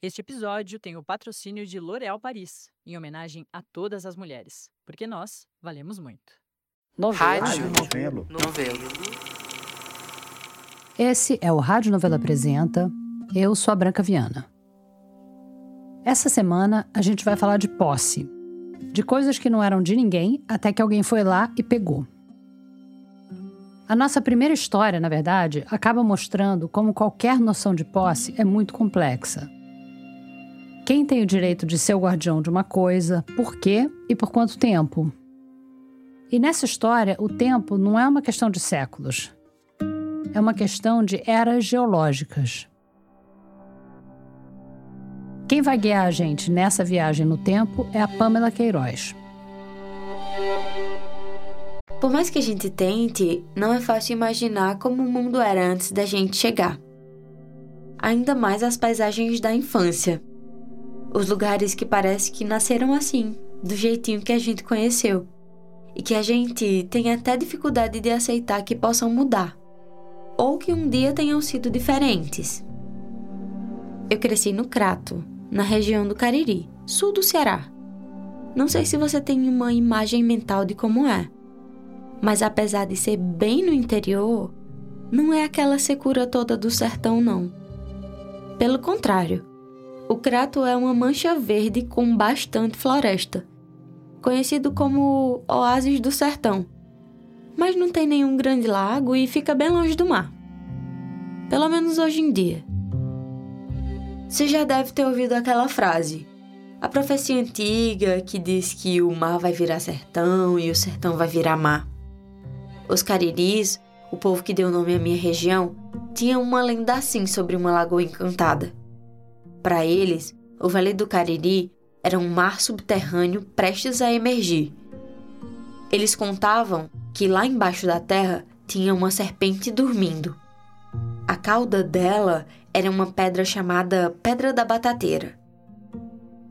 Este episódio tem o patrocínio de L'Oréal Paris, em homenagem a todas as mulheres, porque nós valemos muito. Novelo. Rádio Novelo. Novelo. Esse é o Rádio Novela Apresenta. Eu sou a Branca Viana. Essa semana a gente vai falar de posse. De coisas que não eram de ninguém até que alguém foi lá e pegou. A nossa primeira história, na verdade, acaba mostrando como qualquer noção de posse é muito complexa. Quem tem o direito de ser o guardião de uma coisa, por quê e por quanto tempo? E nessa história, o tempo não é uma questão de séculos. É uma questão de eras geológicas. Quem vai guiar a gente nessa viagem no tempo é a Pamela Queiroz. Por mais que a gente tente, não é fácil imaginar como o mundo era antes da gente chegar. Ainda mais as paisagens da infância. Os lugares que parece que nasceram assim, do jeitinho que a gente conheceu. E que a gente tem até dificuldade de aceitar que possam mudar. Ou que um dia tenham sido diferentes. Eu cresci no Crato, na região do Cariri, sul do Ceará. Não sei se você tem uma imagem mental de como é mas apesar de ser bem no interior, não é aquela secura toda do sertão, não. Pelo contrário, o Crato é uma mancha verde com bastante floresta, conhecido como Oásis do Sertão, mas não tem nenhum grande lago e fica bem longe do mar. Pelo menos hoje em dia. Você já deve ter ouvido aquela frase: a profecia antiga que diz que o mar vai virar sertão e o sertão vai virar mar. Os cariris, o povo que deu nome à minha região, tinham uma lenda assim sobre uma lagoa encantada. Para eles, o Vale do Cariri era um mar subterrâneo prestes a emergir. Eles contavam que lá embaixo da terra tinha uma serpente dormindo. A cauda dela era uma pedra chamada Pedra da Batateira.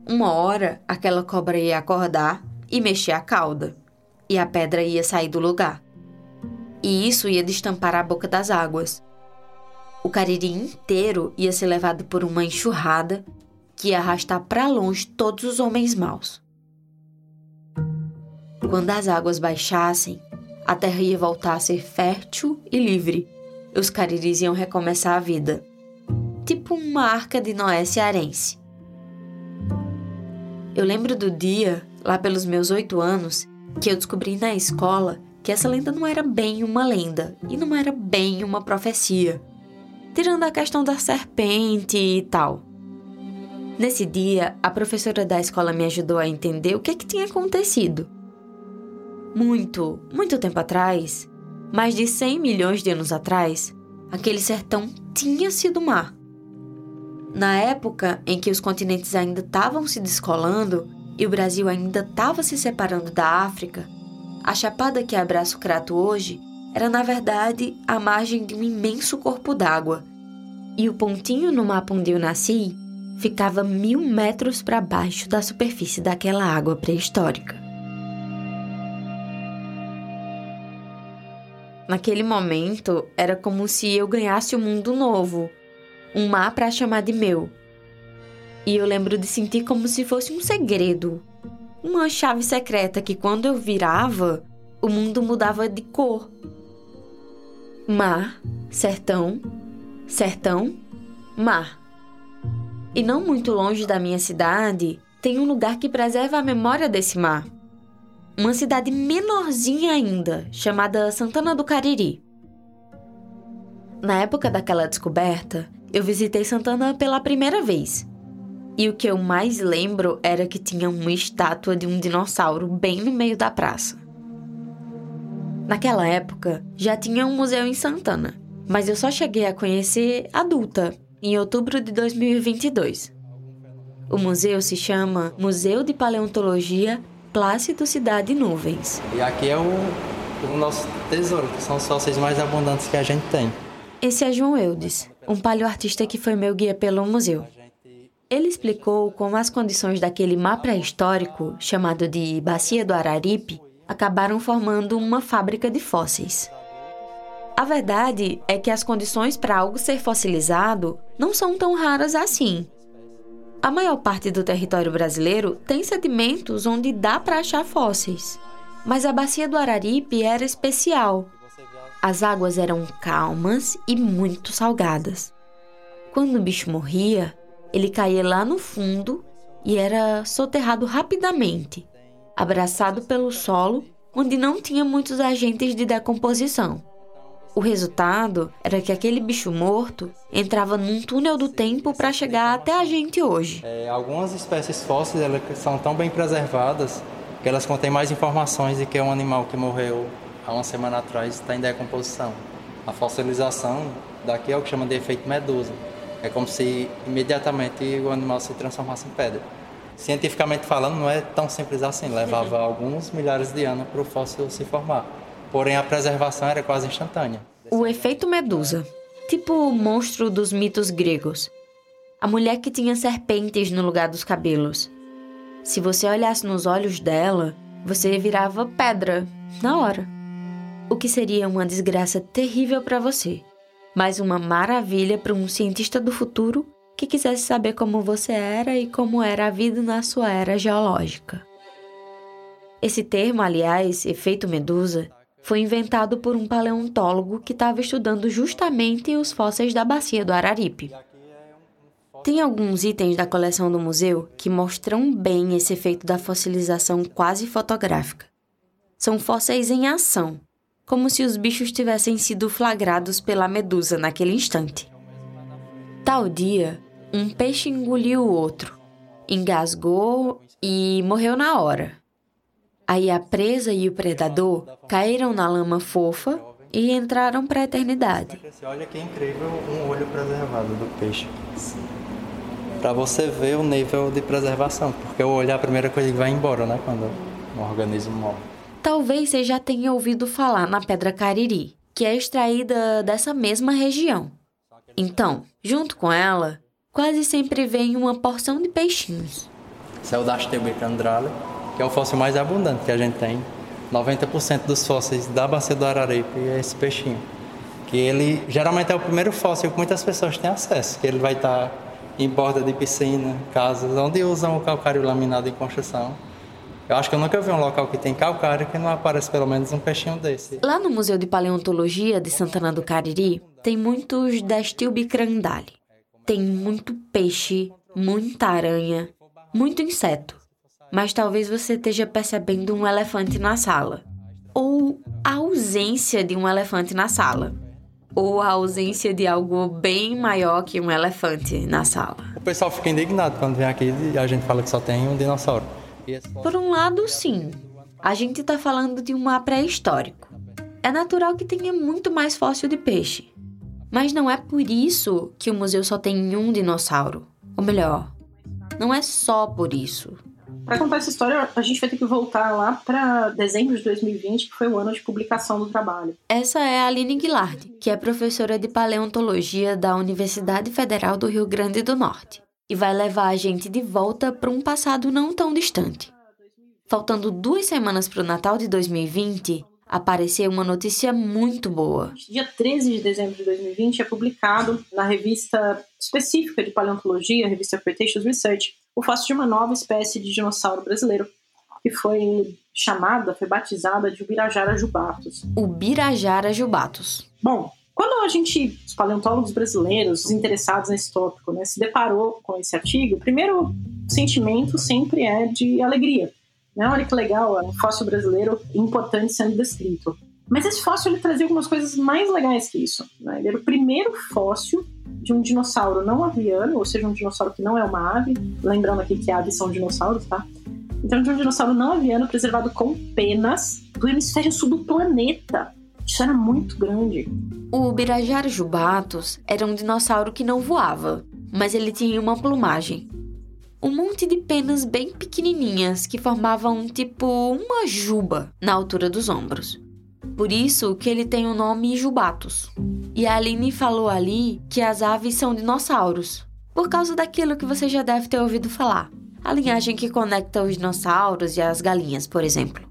Uma hora, aquela cobra ia acordar e mexer a cauda, e a pedra ia sair do lugar e isso ia destampar a boca das águas. O Cariri inteiro ia ser levado por uma enxurrada que ia arrastar para longe todos os homens maus. Quando as águas baixassem, a terra ia voltar a ser fértil e livre. E os cariris iam recomeçar a vida, tipo uma arca de Noé cearense. Eu lembro do dia, lá pelos meus oito anos, que eu descobri na escola que essa lenda não era bem uma lenda e não era bem uma profecia, tirando a questão da serpente e tal. Nesse dia, a professora da escola me ajudou a entender o que, é que tinha acontecido. Muito, muito tempo atrás, mais de 100 milhões de anos atrás, aquele sertão tinha sido mar. Na época em que os continentes ainda estavam se descolando e o Brasil ainda estava se separando da África, a chapada que abraça o Crato hoje era, na verdade, a margem de um imenso corpo d'água. E o pontinho no mapa onde eu nasci ficava mil metros para baixo da superfície daquela água pré-histórica. Naquele momento, era como se eu ganhasse um mundo novo, um mar para chamar de meu. E eu lembro de sentir como se fosse um segredo, uma chave secreta que quando eu virava, o mundo mudava de cor. Mar, sertão, sertão, mar. E não muito longe da minha cidade, tem um lugar que preserva a memória desse mar. Uma cidade menorzinha ainda, chamada Santana do Cariri. Na época daquela descoberta, eu visitei Santana pela primeira vez e o que eu mais lembro era que tinha uma estátua de um dinossauro bem no meio da praça. Naquela época, já tinha um museu em Santana, mas eu só cheguei a conhecer adulta, em outubro de 2022. O museu se chama Museu de Paleontologia Plácido Cidade Nuvens. E aqui é o, o nosso tesouro, que são os fósseis mais abundantes que a gente tem. Esse é João Eudes, um paleoartista que foi meu guia pelo museu. Ele explicou como as condições daquele mar pré-histórico, chamado de Bacia do Araripe, acabaram formando uma fábrica de fósseis. A verdade é que as condições para algo ser fossilizado não são tão raras assim. A maior parte do território brasileiro tem sedimentos onde dá para achar fósseis. Mas a bacia do Araripe era especial. As águas eram calmas e muito salgadas. Quando o bicho morria, ele caía lá no fundo e era soterrado rapidamente, abraçado pelo solo, onde não tinha muitos agentes de decomposição. O resultado era que aquele bicho morto entrava num túnel do tempo para chegar até a gente hoje. É, algumas espécies fósseis elas são tão bem preservadas que elas contêm mais informações de que um animal que morreu há uma semana atrás está em decomposição. A fossilização daqui é o que chama de efeito medusa. É como se imediatamente o animal se transformasse em pedra. Cientificamente falando, não é tão simples assim. Levava alguns milhares de anos para o fóssil se formar. Porém, a preservação era quase instantânea. O efeito medusa, tipo o monstro dos mitos gregos. A mulher que tinha serpentes no lugar dos cabelos. Se você olhasse nos olhos dela, você virava pedra na hora. O que seria uma desgraça terrível para você, mas uma maravilha para um cientista do futuro que quisesse saber como você era e como era a vida na sua era geológica. Esse termo, aliás, efeito medusa, foi inventado por um paleontólogo que estava estudando justamente os fósseis da bacia do Araripe. Tem alguns itens da coleção do museu que mostram bem esse efeito da fossilização quase fotográfica. São fósseis em ação, como se os bichos tivessem sido flagrados pela medusa naquele instante. Tal dia, um peixe engoliu o outro, engasgou e morreu na hora. Aí a presa e o predador caíram na lama fofa e entraram para a eternidade. Olha que incrível um olho preservado do peixe. Para você ver o nível de preservação, porque o olho é a primeira coisa que vai embora, né, quando um organismo morre. Talvez você já tenha ouvido falar na pedra cariri, que é extraída dessa mesma região. Então, junto com ela, quase sempre vem uma porção de peixinhos. Esse é o Dastelbic andrale, que é o fóssil mais abundante que a gente tem. 90% dos fósseis da bacia do Araripe é esse peixinho. Que ele geralmente é o primeiro fóssil que muitas pessoas têm acesso, que ele vai estar em borda de piscina, casas onde usam o calcário laminado em construção. Eu acho que eu nunca vi um local que tem calcário que não aparece pelo menos um peixinho desse. Lá no Museu de Paleontologia de Santana do Cariri, tem muitos Dastilbicrandali. Tem muito peixe, muita aranha, muito inseto mas talvez você esteja percebendo um elefante na sala. Ou a ausência de um elefante na sala. Ou a ausência de algo bem maior que um elefante na sala. O pessoal fica indignado quando vem aqui e a gente fala que só tem um dinossauro. Por um lado, sim. A gente está falando de um mar pré-histórico. É natural que tenha muito mais fóssil de peixe. Mas não é por isso que o museu só tem um dinossauro. Ou melhor, não é só por isso. Para contar essa história, a gente vai ter que voltar lá para dezembro de 2020, que foi o ano de publicação do trabalho. Essa é a Aline Guilard, que é professora de paleontologia da Universidade Federal do Rio Grande do Norte, e vai levar a gente de volta para um passado não tão distante. Faltando duas semanas para o Natal de 2020, apareceu uma notícia muito boa. Dia 13 de dezembro de 2020 é publicado na revista específica de paleontologia, a revista Cretaceous Research, o fóssil de uma nova espécie de dinossauro brasileiro, que foi chamada, foi batizada de Ubirajara jubatus. Ubirajara jubatus. Bom, quando a gente, os paleontólogos brasileiros, os interessados nesse tópico, né, se deparou com esse artigo, o primeiro sentimento sempre é de alegria. Né? Olha que legal, é um fóssil brasileiro importante sendo descrito. Mas esse fóssil ele trazia algumas coisas mais legais que isso. Né? Ele era o primeiro fóssil de um dinossauro não aviano, ou seja, um dinossauro que não é uma ave. Lembrando aqui que aves são dinossauros, tá? Então, de um dinossauro não aviano preservado com penas do hemisfério sul do planeta. Isso era muito grande. O Birajara jubatus era um dinossauro que não voava, mas ele tinha uma plumagem. Um monte de penas bem pequenininhas que formavam tipo uma juba na altura dos ombros. Por isso que ele tem o nome Jubatus. E a Aline falou ali que as aves são dinossauros, por causa daquilo que você já deve ter ouvido falar. A linhagem que conecta os dinossauros e as galinhas, por exemplo.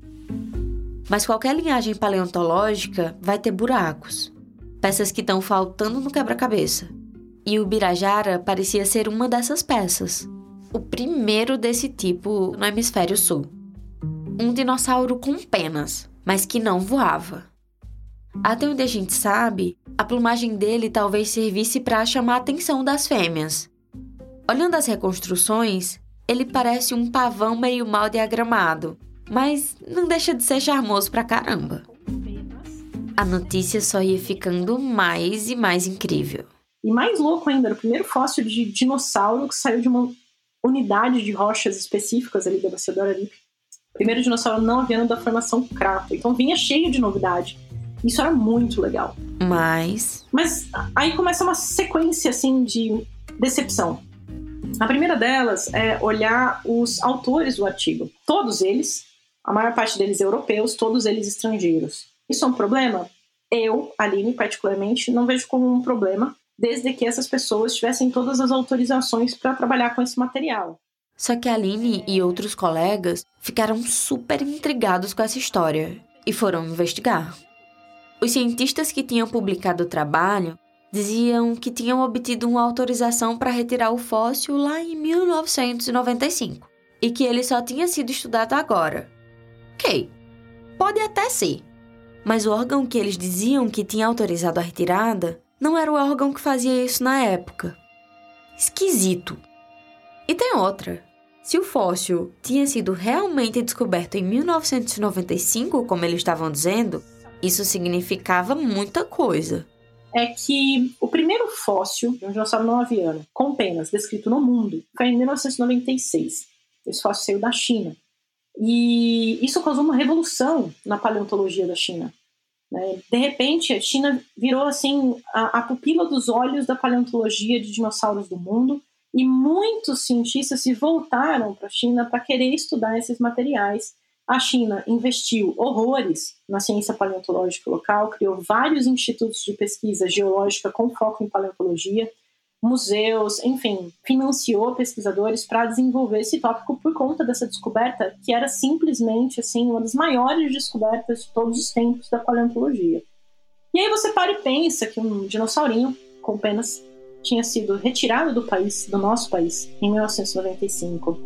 Mas qualquer linhagem paleontológica vai ter buracos, peças que estão faltando no quebra-cabeça. E o Birajara parecia ser uma dessas peças. O primeiro desse tipo no hemisfério sul. Um dinossauro com penas, mas que não voava. Até onde a gente sabe, a plumagem dele talvez servisse para chamar a atenção das fêmeas. Olhando as reconstruções, ele parece um pavão meio mal diagramado, mas não deixa de ser charmoso pra caramba. A notícia só ia ficando mais e mais incrível. E mais louco ainda, era o primeiro fóssil de dinossauro que saiu de uma unidade de rochas específicas ali da Bacia do Araripe. Primeiro dinossauro não aviano da formação Crato. Então vinha cheio de novidade. Isso era muito legal. Mas. Mas aí começa uma sequência assim de decepção. A primeira delas é olhar os autores do artigo. Todos eles, a maior parte deles europeus, todos eles estrangeiros. Isso é um problema? Eu, Aline, particularmente, não vejo como um problema, desde que essas pessoas tivessem todas as autorizações para trabalhar com esse material. Só que a Aline e outros colegas ficaram super intrigados com essa história e foram investigar. Os cientistas que tinham publicado o trabalho diziam que tinham obtido uma autorização para retirar o fóssil lá em 1995 e que ele só tinha sido estudado agora. Ok, pode até ser, mas o órgão que eles diziam que tinha autorizado a retirada não era o órgão que fazia isso na época. Esquisito. E tem outra. Se o fóssil tinha sido realmente descoberto em 1995, como eles estavam dizendo, isso significava muita coisa. É que o primeiro fóssil de um dinossauro não aviano com penas descrito no mundo foi em 1996. Esse fóssil saiu da China. E isso causou uma revolução na paleontologia da China. Né? De repente, a China virou assim a, a pupila dos olhos da paleontologia de dinossauros do mundo e muitos cientistas se voltaram para a China para querer estudar esses materiais. A China investiu horrores na ciência paleontológica local, criou vários institutos de pesquisa geológica com foco em paleontologia museus, enfim, financiou pesquisadores para desenvolver esse tópico por conta dessa descoberta que era simplesmente assim uma das maiores descobertas de todos os tempos da paleontologia. E aí você para e pensa que um dinossaurinho com penas tinha sido retirado do país, do nosso país, em 1995.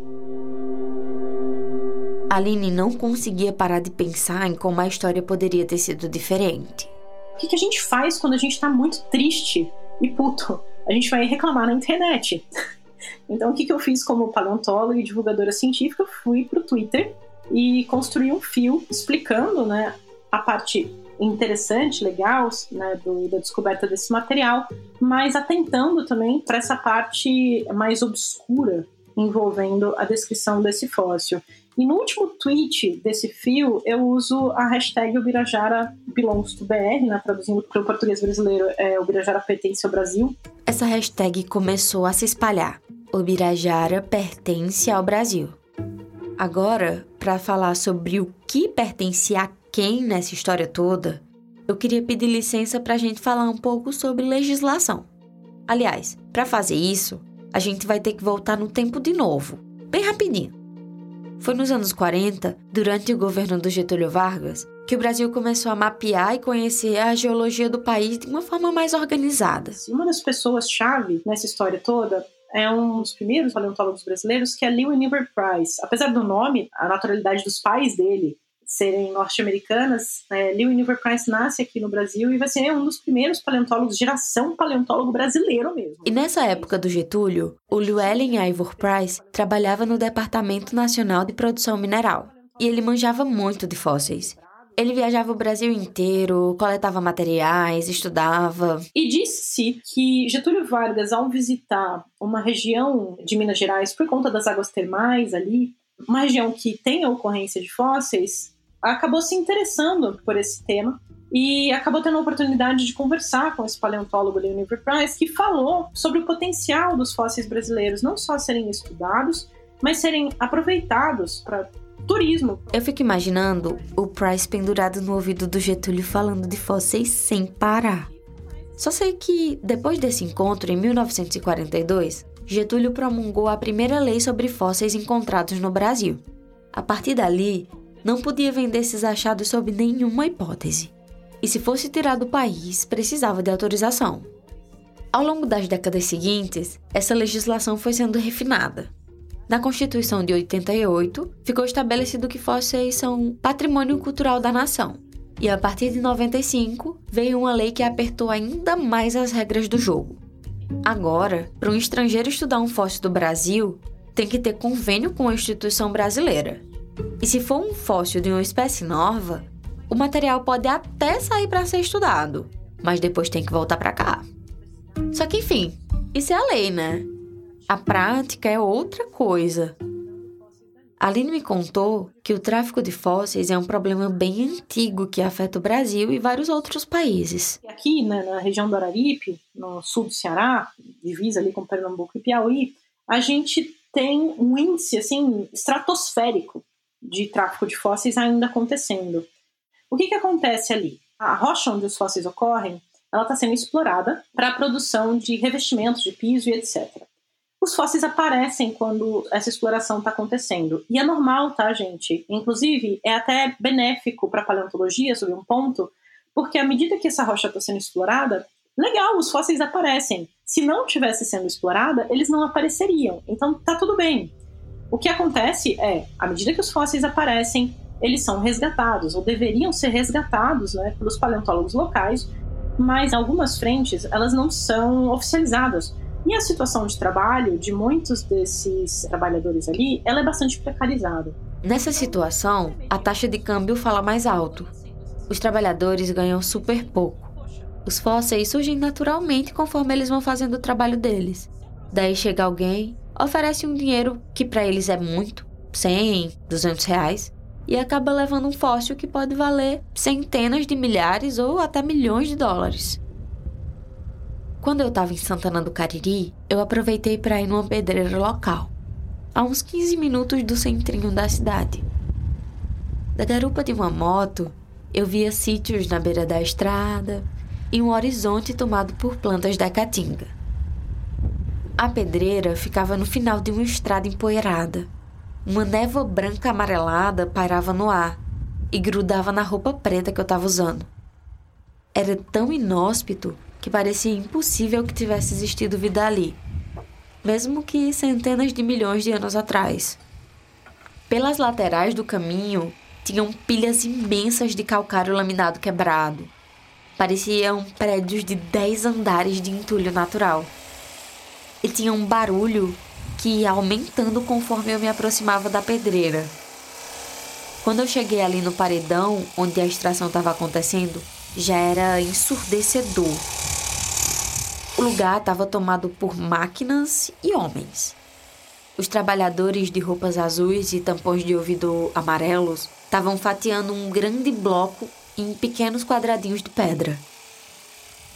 Aline não conseguia parar de pensar em como a história poderia ter sido diferente. O que, que a gente faz quando a gente está muito triste e puto? A gente vai reclamar na internet. Então, o que, que eu fiz como paleontóloga e divulgadora científica? Fui para o Twitter e construí um fio explicando né, a parte interessante, legal, né, do, da descoberta desse material, mas atentando também para essa parte mais obscura envolvendo a descrição desse fóssil. E no último tweet desse fio, eu uso a hashtag Ubirajara belongs né, traduzindo para o português brasileiro, é Ubirajara pertence ao Brasil. Essa hashtag começou a se espalhar. Ubirajara pertence ao Brasil. Agora, para falar sobre o que pertence a quem nessa história toda, eu queria pedir licença para a gente falar um pouco sobre legislação. Aliás, para fazer isso, a gente vai ter que voltar no tempo de novo, bem rapidinho. Foi nos anos 40, durante o governo do Getúlio Vargas, que o Brasil começou a mapear e conhecer a geologia do país de uma forma mais organizada. Uma das pessoas-chave nessa história toda é um dos primeiros paleontólogos brasileiros, que é Niver Price. Apesar do nome, a naturalidade dos pais dele serem norte-americanas, é, Leo Price nasce aqui no Brasil e vai ser um dos primeiros paleontólogos, geração paleontólogo brasileiro mesmo. E nessa época do Getúlio, o Llewellyn Ivor Price trabalhava no Departamento Nacional de Produção Mineral e ele manjava muito de fósseis. Ele viajava o Brasil inteiro, coletava materiais, estudava. E disse-se que Getúlio Vargas, ao visitar uma região de Minas Gerais por conta das águas termais ali, uma região que tem a ocorrência de fósseis, acabou se interessando por esse tema e acabou tendo a oportunidade de conversar com esse paleontólogo Leonard Price, que falou sobre o potencial dos fósseis brasileiros não só serem estudados, mas serem aproveitados para turismo. Eu fico imaginando o Price pendurado no ouvido do Getúlio falando de fósseis sem parar. Só sei que, depois desse encontro, em 1942, Getúlio promulgou a primeira lei sobre fósseis encontrados no Brasil. A partir dali, não podia vender esses achados sob nenhuma hipótese. E se fosse tirar do país, precisava de autorização. Ao longo das décadas seguintes, essa legislação foi sendo refinada. Na Constituição de 88, ficou estabelecido que fósseis são patrimônio cultural da nação. E a partir de 95, veio uma lei que apertou ainda mais as regras do jogo. Agora, para um estrangeiro estudar um fóssil do Brasil, tem que ter convênio com a instituição brasileira. E se for um fóssil de uma espécie nova, o material pode até sair para ser estudado, mas depois tem que voltar para cá. Só que, enfim, isso é a lei, né? A prática é outra coisa. Aline me contou que o tráfico de fósseis é um problema bem antigo que afeta o Brasil e vários outros países. Aqui, né, na região do Araripe, no sul do Ceará, divisa ali com Pernambuco e Piauí, a gente tem um índice assim estratosférico de tráfico de fósseis ainda acontecendo. O que, que acontece ali? A rocha onde os fósseis ocorrem, ela está sendo explorada para a produção de revestimentos de piso e etc os fósseis aparecem quando essa exploração está acontecendo. E é normal, tá, gente? Inclusive, é até benéfico para a paleontologia, sob um ponto, porque à medida que essa rocha está sendo explorada, legal, os fósseis aparecem. Se não tivesse sendo explorada, eles não apareceriam. Então tá tudo bem. O que acontece é, à medida que os fósseis aparecem, eles são resgatados, ou deveriam ser resgatados né, pelos paleontólogos locais, mas algumas frentes elas não são oficializadas. E a situação de trabalho de muitos desses trabalhadores ali, ela é bastante precarizada. Nessa situação, a taxa de câmbio fala mais alto. Os trabalhadores ganham super pouco. Os fósseis surgem naturalmente conforme eles vão fazendo o trabalho deles. Daí chega alguém, oferece um dinheiro que para eles é muito, 100, 200 reais, e acaba levando um fóssil que pode valer centenas de milhares ou até milhões de dólares. Quando eu estava em Santana do Cariri, eu aproveitei para ir numa pedreira local, a uns 15 minutos do centrinho da cidade. Da garupa de uma moto, eu via sítios na beira da estrada e um horizonte tomado por plantas da caatinga. A pedreira ficava no final de uma estrada empoeirada. Uma névoa branca amarelada pairava no ar e grudava na roupa preta que eu estava usando. Era tão inóspito que parecia impossível que tivesse existido vida ali, mesmo que centenas de milhões de anos atrás. Pelas laterais do caminho tinham pilhas imensas de calcário laminado quebrado. Pareciam prédios de dez andares de entulho natural. E tinha um barulho que ia aumentando conforme eu me aproximava da pedreira. Quando eu cheguei ali no paredão onde a extração estava acontecendo, já era ensurdecedor. O lugar estava tomado por máquinas e homens. Os trabalhadores de roupas azuis e tampões de ouvido amarelos estavam fatiando um grande bloco em pequenos quadradinhos de pedra.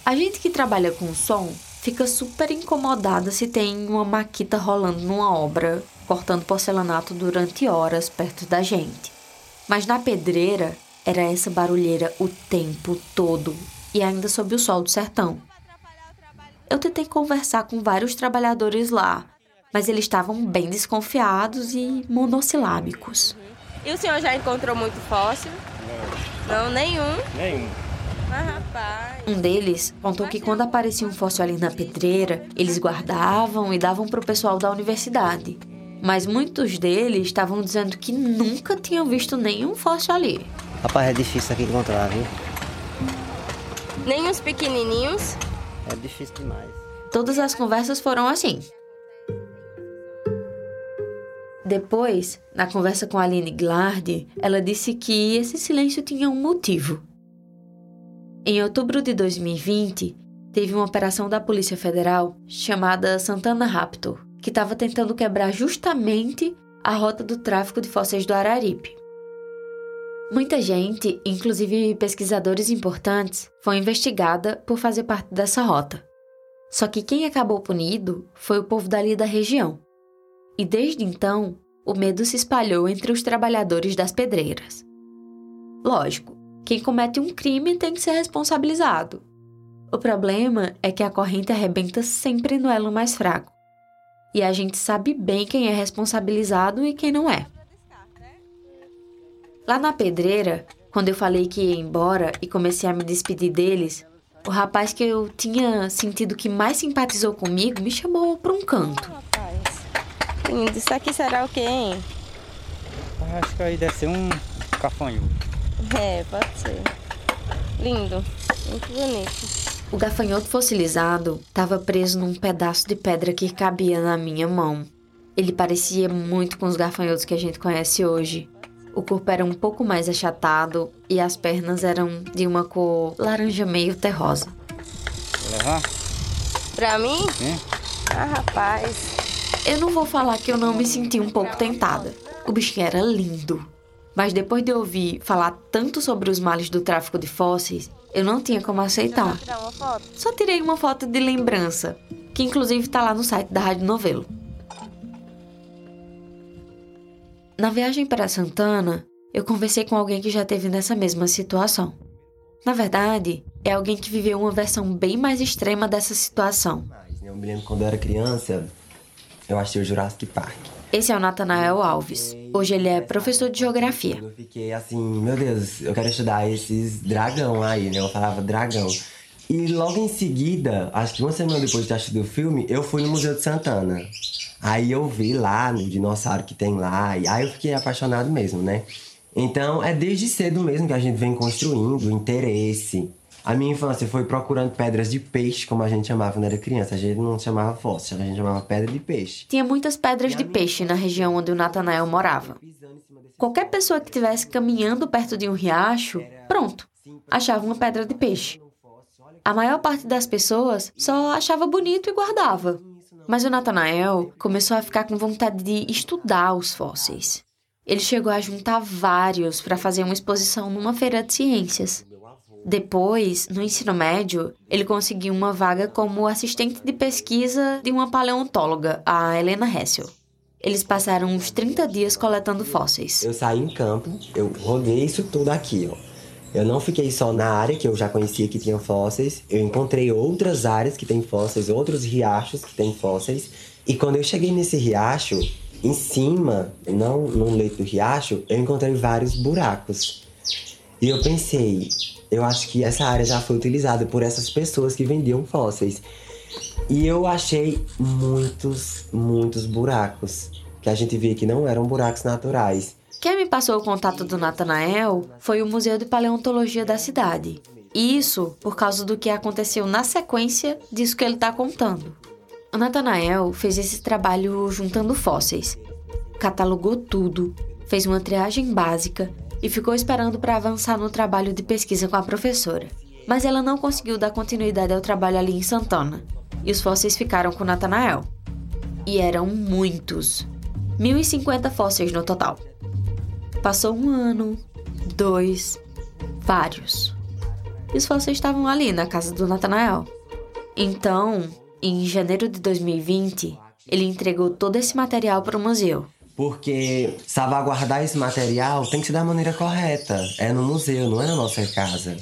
A gente que trabalha com som fica super incomodada se tem uma maquita rolando numa obra, cortando porcelanato durante horas perto da gente. Mas na pedreira, era essa barulheira o tempo todo e ainda sob o sol do sertão. Eu tentei conversar com vários trabalhadores lá, mas eles estavam bem desconfiados e monossilábicos. E o senhor já encontrou muito fóssil? Não. Não, nenhum? Nenhum. Rapaz. Um deles contou que quando aparecia um fóssil ali na pedreira, eles guardavam e davam para o pessoal da universidade. Mas muitos deles estavam dizendo que nunca tinham visto nenhum fóssil ali. Rapaz, é difícil aqui encontrar, viu? Nem os pequenininhos? É difícil demais. Todas as conversas foram assim. Depois, na conversa com a Aline Glard, ela disse que esse silêncio tinha um motivo. Em outubro de 2020, teve uma operação da Polícia Federal chamada Santana Raptor, que estava tentando quebrar justamente a rota do tráfico de fósseis do Araripe. Muita gente, inclusive pesquisadores importantes, foi investigada por fazer parte dessa rota. Só que quem acabou punido foi o povo dali da região. E desde então, o medo se espalhou entre os trabalhadores das pedreiras. Lógico, quem comete um crime tem que ser responsabilizado. O problema é que a corrente arrebenta sempre no elo mais fraco. E a gente sabe bem quem é responsabilizado e quem não é. Lá na pedreira, quando eu falei que ia embora e comecei a me despedir deles, o rapaz que eu tinha sentido que mais simpatizou comigo me chamou para um canto. Lindo. Isso aqui será o quê, hein? Acho que aí deve ser um cafanhoto. É, pode ser. Lindo. Muito bonito. O gafanhoto fossilizado estava preso num pedaço de pedra que cabia na minha mão. Ele parecia muito com os gafanhotos que a gente conhece hoje. O corpo era um pouco mais achatado e as pernas eram de uma cor laranja meio terrosa. Vou levar? Pra mim? Hein? Ah, rapaz. Eu não vou falar que eu não me senti um pouco tentada. O bichinho era lindo. Mas depois de ouvir falar tanto sobre os males do tráfico de fósseis, eu não tinha como aceitar. Só tirei uma foto de lembrança, que inclusive tá lá no site da Rádio Novelo. Na viagem para Santana, eu conversei com alguém que já teve nessa mesma situação. Na verdade, é alguém que viveu uma versão bem mais extrema dessa situação. Né, Eu me lembro quando eu era criança, eu achei o Jurassic Park. Esse é o Natanael Alves. Hoje ele é professor de geografia. Eu fiquei assim, meu Deus, eu quero estudar esses dragão aí, né? Eu falava dragão. E logo em seguida, acho que uma semana depois de ter o filme, eu fui no Museu de Santana. Aí eu vi lá no dinossauro que tem lá, e aí eu fiquei apaixonado mesmo, né? Então é desde cedo mesmo que a gente vem construindo interesse. A minha infância foi procurando pedras de peixe, como a gente chamava quando era criança. A gente não chamava fóssil, a gente chamava pedra de peixe. Tinha muitas pedras de peixe na região onde o Natanael morava. Qualquer pessoa que estivesse caminhando perto de um riacho, pronto, achava uma pedra de peixe. A maior parte das pessoas só achava bonito e guardava. Mas o Natanael começou a ficar com vontade de estudar os fósseis. Ele chegou a juntar vários para fazer uma exposição numa feira de ciências. Depois, no ensino médio, ele conseguiu uma vaga como assistente de pesquisa de uma paleontóloga, a Helena Hessel. Eles passaram uns 30 dias coletando fósseis. Eu saí em campo, eu rodei isso tudo aqui, ó. Eu não fiquei só na área que eu já conhecia que tinha fósseis, eu encontrei outras áreas que tem fósseis, outros riachos que tem fósseis. E quando eu cheguei nesse riacho, em cima, não no leito do riacho, eu encontrei vários buracos. E eu pensei, eu acho que essa área já foi utilizada por essas pessoas que vendiam fósseis. E eu achei muitos, muitos buracos. Que a gente via que não eram buracos naturais. Quem me passou o contato do Natanael foi o Museu de Paleontologia da cidade. Isso por causa do que aconteceu na sequência disso que ele está contando. O Natanael fez esse trabalho juntando fósseis. Catalogou tudo, fez uma triagem básica e ficou esperando para avançar no trabalho de pesquisa com a professora. Mas ela não conseguiu dar continuidade ao trabalho ali em Santana, e os fósseis ficaram com Natanael. E eram muitos 1.050 fósseis no total. Passou um ano, dois, vários. E os fósseis estavam ali na casa do Natanael. Então, em janeiro de 2020, ele entregou todo esse material para o museu. Porque salvaguardar esse material tem que ser da maneira correta. É no museu, não é na nossa casa.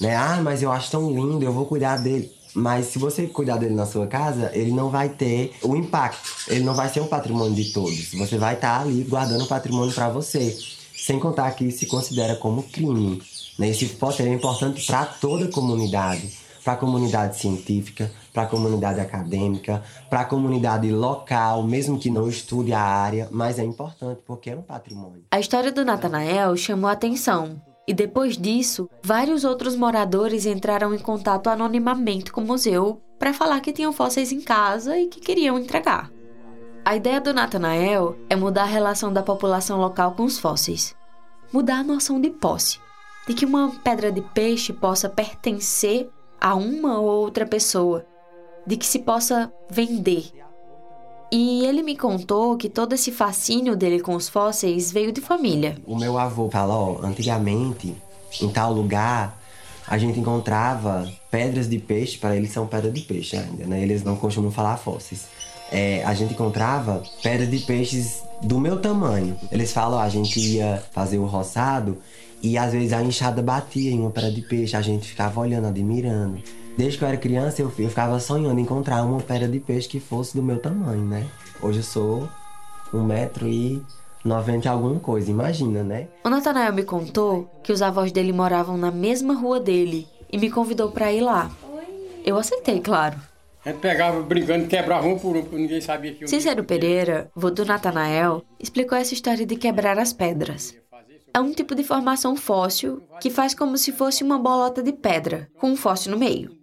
Né? Ah, mas eu acho tão lindo, eu vou cuidar dele. Mas se você cuidar dele na sua casa, ele não vai ter o impacto. Ele não vai ser um patrimônio de todos. Você vai estar ali guardando o patrimônio para você. Sem contar que isso se considera como crime. Né? Esse fóssil é importante para toda a comunidade. Para a comunidade científica, para a comunidade acadêmica, para a comunidade local, mesmo que não estude a área, mas é importante porque é um patrimônio. A história do Natanael chamou a atenção. E depois disso, vários outros moradores entraram em contato anonimamente com o museu para falar que tinham fósseis em casa e que queriam entregar. A ideia do Natanael é mudar a relação da população local com os fósseis. Mudar a noção de posse. De que uma pedra de peixe possa pertencer a uma ou outra pessoa. De que se possa vender. E ele me contou que todo esse fascínio dele com os fósseis veio de família. O meu avô fala, ó, antigamente, em tal lugar, a gente encontrava pedras de peixe, para eles são pedras de peixe ainda, né? Eles não costumam falar fósseis. É, a gente encontrava pedras de peixes do meu tamanho. Eles falam, a gente ia fazer o roçado e às vezes a enxada batia em uma pedra de peixe, a gente ficava olhando, admirando. Desde que eu era criança, eu, eu ficava sonhando em encontrar uma pedra de peixe que fosse do meu tamanho, né? Hoje eu sou um metro e noventa e alguma coisa, imagina, né? O Natanael me contou que os avós dele moravam na mesma rua dele e me convidou para ir lá. Eu aceitei, claro. A gente pegava brincando, quebrava um por um, porque ninguém sabia que... Cícero Pereira, vô do Natanael, explicou essa história de quebrar as pedras. É um tipo de formação fóssil que faz como se fosse uma bolota de pedra, com um fóssil no meio.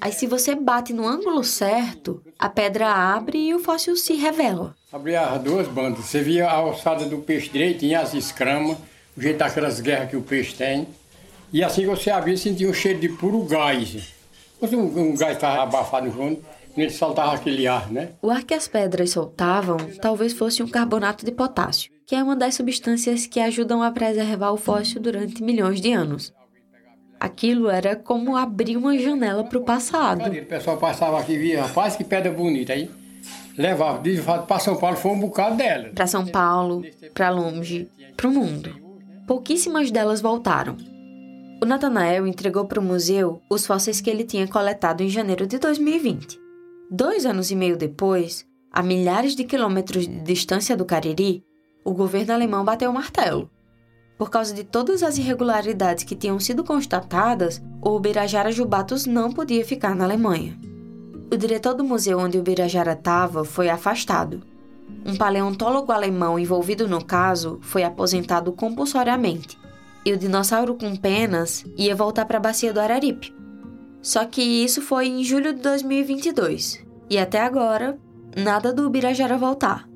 Aí, se você bate no ângulo certo, a pedra abre e o fóssil se revela. Abria as duas bandas. Você via a alçada do peixe direitinho, as escramas, o jeito daquelas guerras que o peixe tem. E assim que você abria, sentia um cheiro de puro gás. Um, um gás estava abafado junto, ele soltava aquele ar, né? O ar que as pedras soltavam talvez fosse um carbonato de potássio, que é uma das substâncias que ajudam a preservar o fóssil durante milhões de anos. Aquilo era como abrir uma janela para o passado. O pessoal passava aqui e via, rapaz, que pedra bonita aí. Levava, de para São Paulo foi um bocado dela. Para São Paulo, para longe, para o mundo. Pouquíssimas delas voltaram. O Natanael entregou para o museu os fósseis que ele tinha coletado em janeiro de 2020. Dois anos e meio depois, a milhares de quilômetros de distância do Cariri, o governo alemão bateu o martelo. Por causa de todas as irregularidades que tinham sido constatadas, o Ubirajara Jubatus não podia ficar na Alemanha. O diretor do museu onde o Ubirajara estava foi afastado. Um paleontólogo alemão envolvido no caso foi aposentado compulsoriamente. E o dinossauro com penas ia voltar para a bacia do Araripe. Só que isso foi em julho de 2022. E até agora, nada do Ubirajara voltar.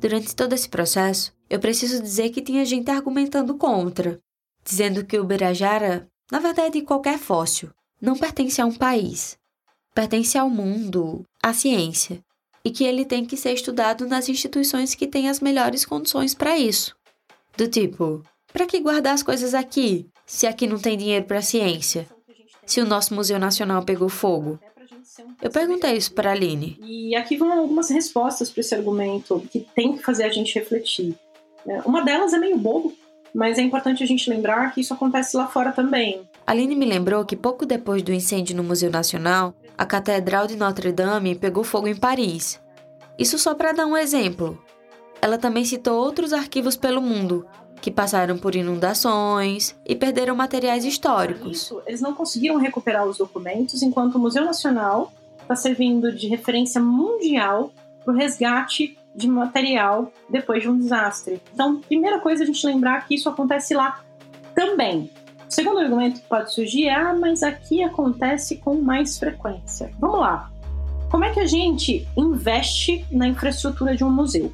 Durante todo esse processo, eu preciso dizer que tinha gente argumentando contra, dizendo que o Birajara, na verdade qualquer fóssil, não pertence a um país, pertence ao mundo, à ciência, e que ele tem que ser estudado nas instituições que têm as melhores condições para isso. Do tipo, para que guardar as coisas aqui, se aqui não tem dinheiro para ciência? Se o nosso Museu Nacional pegou fogo, eu perguntei isso para a Aline. E aqui vão algumas respostas para esse argumento que tem que fazer a gente refletir. É, uma delas é meio bobo, mas é importante a gente lembrar que isso acontece lá fora também. Aline me lembrou que pouco depois do incêndio no Museu Nacional, a Catedral de Notre Dame pegou fogo em Paris. Isso só para dar um exemplo. Ela também citou outros arquivos pelo mundo, que passaram por inundações e perderam materiais históricos. Isso, eles não conseguiram recuperar os documentos, enquanto o Museu Nacional está servindo de referência mundial para o resgate de material depois de um desastre. Então, primeira coisa a gente lembrar que isso acontece lá também. O segundo argumento que pode surgir é: ah, mas aqui acontece com mais frequência. Vamos lá. Como é que a gente investe na infraestrutura de um museu?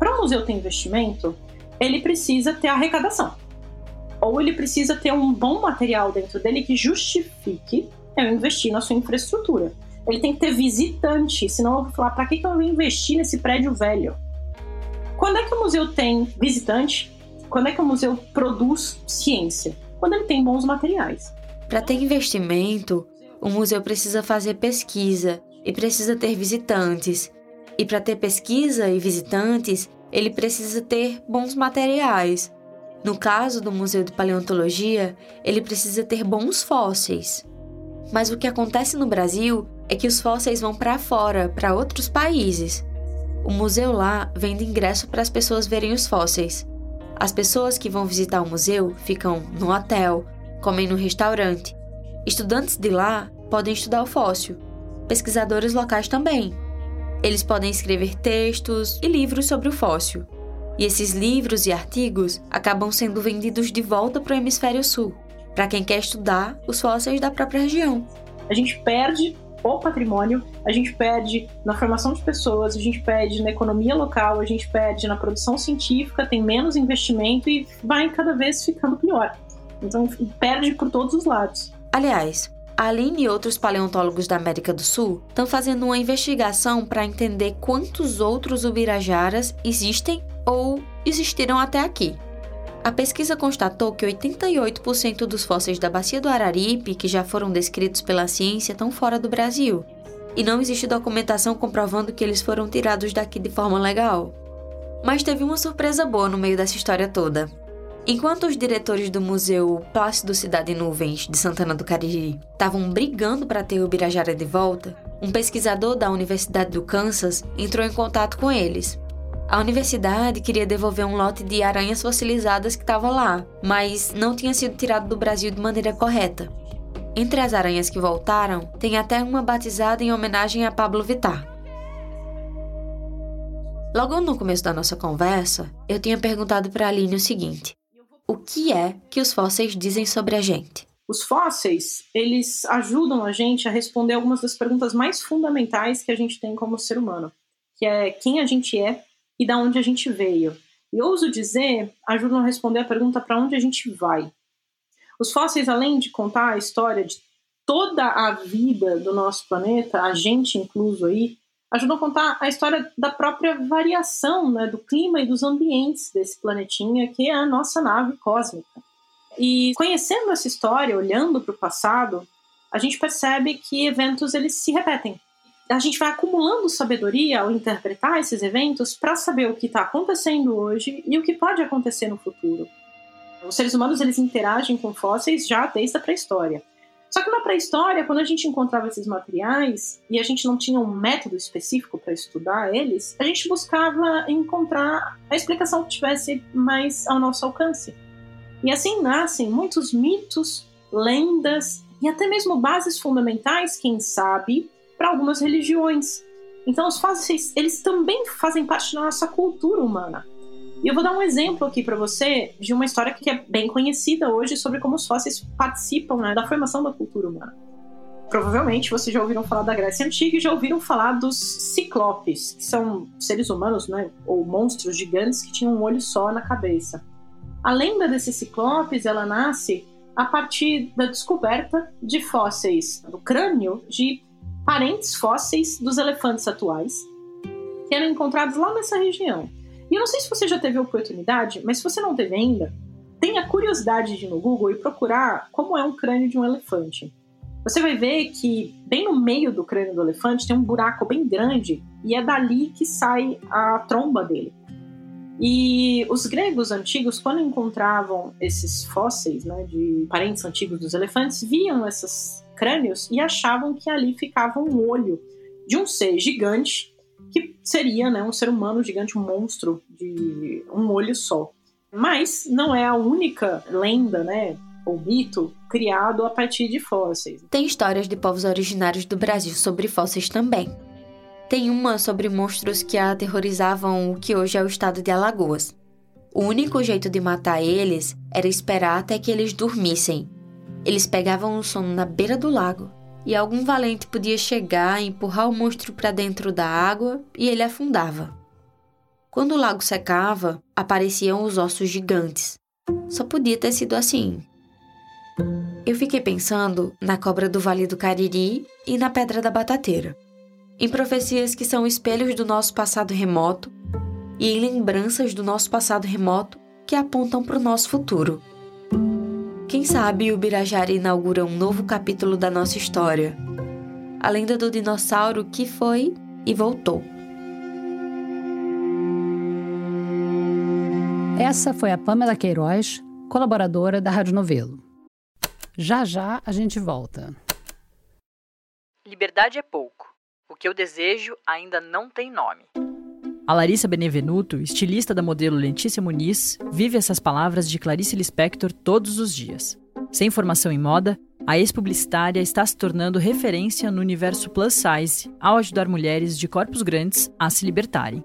Para um museu ter investimento, ele precisa ter arrecadação. Ou ele precisa ter um bom material dentro dele que justifique eu investir na sua infraestrutura ele tem que ter visitante, senão eu vou falar, para que, que eu vou investir nesse prédio velho? Quando é que o museu tem visitante? Quando é que o museu produz ciência? Quando ele tem bons materiais. Para ter investimento, o museu precisa fazer pesquisa e precisa ter visitantes. E para ter pesquisa e visitantes, ele precisa ter bons materiais. No caso do Museu de Paleontologia, ele precisa ter bons fósseis. Mas o que acontece no Brasil é que os fósseis vão para fora, para outros países. O museu lá vende ingresso para as pessoas verem os fósseis. As pessoas que vão visitar o museu ficam no hotel, comem no restaurante. Estudantes de lá podem estudar o fóssil. Pesquisadores locais também. Eles podem escrever textos e livros sobre o fóssil. E esses livros e artigos acabam sendo vendidos de volta para o hemisfério sul para quem quer estudar os fósseis da própria região. A gente perde o patrimônio, a gente perde na formação de pessoas, a gente perde na economia local, a gente perde na produção científica, tem menos investimento e vai cada vez ficando pior. Então perde por todos os lados. Aliás, Aline e outros paleontólogos da América do Sul estão fazendo uma investigação para entender quantos outros ubirajaras existem ou existiram até aqui. A pesquisa constatou que 88% dos fósseis da bacia do Araripe, que já foram descritos pela ciência, estão fora do Brasil. E não existe documentação comprovando que eles foram tirados daqui de forma legal. Mas teve uma surpresa boa no meio dessa história toda. Enquanto os diretores do Museu Plácido Cidade Nuvens de Santana do Cariri estavam brigando para ter o Birajara de volta, um pesquisador da Universidade do Kansas entrou em contato com eles a universidade queria devolver um lote de aranhas fossilizadas que estava lá, mas não tinha sido tirado do Brasil de maneira correta. Entre as aranhas que voltaram, tem até uma batizada em homenagem a Pablo Vittar. Logo no começo da nossa conversa, eu tinha perguntado para a Aline o seguinte: o que é que os fósseis dizem sobre a gente? Os fósseis, eles ajudam a gente a responder algumas das perguntas mais fundamentais que a gente tem como ser humano, que é quem a gente é e da onde a gente veio. E ouso dizer, ajudam a responder a pergunta para onde a gente vai. Os fósseis, além de contar a história de toda a vida do nosso planeta, a gente incluso aí, ajudam a contar a história da própria variação né, do clima e dos ambientes desse planetinha que é a nossa nave cósmica. E conhecendo essa história, olhando para o passado, a gente percebe que eventos eles se repetem. A gente vai acumulando sabedoria ao interpretar esses eventos para saber o que está acontecendo hoje e o que pode acontecer no futuro. Os seres humanos eles interagem com fósseis já desde a pré-história. Só que na pré-história, quando a gente encontrava esses materiais e a gente não tinha um método específico para estudar eles, a gente buscava encontrar a explicação que tivesse mais ao nosso alcance. E assim nascem muitos mitos, lendas e até mesmo bases fundamentais, quem sabe, para algumas religiões. Então os fósseis, eles também fazem parte da nossa cultura humana. E eu vou dar um exemplo aqui para você de uma história que é bem conhecida hoje sobre como os fósseis participam né, da formação da cultura humana. Provavelmente vocês já ouviram falar da Grécia Antiga e já ouviram falar dos ciclopes, que são seres humanos, né, ou monstros gigantes que tinham um olho só na cabeça. A lenda desses ciclopes, ela nasce a partir da descoberta de fósseis do crânio de parentes fósseis dos elefantes atuais, que eram encontrados lá nessa região. E eu não sei se você já teve a oportunidade, mas se você não teve ainda, tenha curiosidade de ir no Google e procurar como é um crânio de um elefante. Você vai ver que bem no meio do crânio do elefante tem um buraco bem grande e é dali que sai a tromba dele. E os gregos antigos, quando encontravam esses fósseis né, de parentes antigos dos elefantes, viam esses crânios e achavam que ali ficava um olho de um ser gigante que seria né, um ser humano gigante, um monstro de um olho só. Mas não é a única lenda, né, ou mito criado a partir de fósseis. Tem histórias de povos originários do Brasil sobre fósseis também. Tem uma sobre monstros que aterrorizavam o que hoje é o estado de Alagoas. O único jeito de matar eles era esperar até que eles dormissem. Eles pegavam o sono na beira do lago e algum valente podia chegar e empurrar o monstro para dentro da água e ele afundava. Quando o lago secava, apareciam os ossos gigantes. Só podia ter sido assim. Eu fiquei pensando na cobra do Vale do Cariri e na Pedra da Batateira, em profecias que são espelhos do nosso passado remoto e em lembranças do nosso passado remoto que apontam para o nosso futuro. Quem sabe o Birajara inaugura um novo capítulo da nossa história. A lenda do dinossauro que foi e voltou. Essa foi a Pamela Queiroz, colaboradora da Rádio Novelo. Já já a gente volta. Liberdade é pouco. O que eu desejo ainda não tem nome. A Larissa Benevenuto, estilista da modelo Letícia Muniz, vive essas palavras de Clarice Lispector todos os dias. Sem formação em moda, a ex-publicitária está se tornando referência no universo plus size ao ajudar mulheres de corpos grandes a se libertarem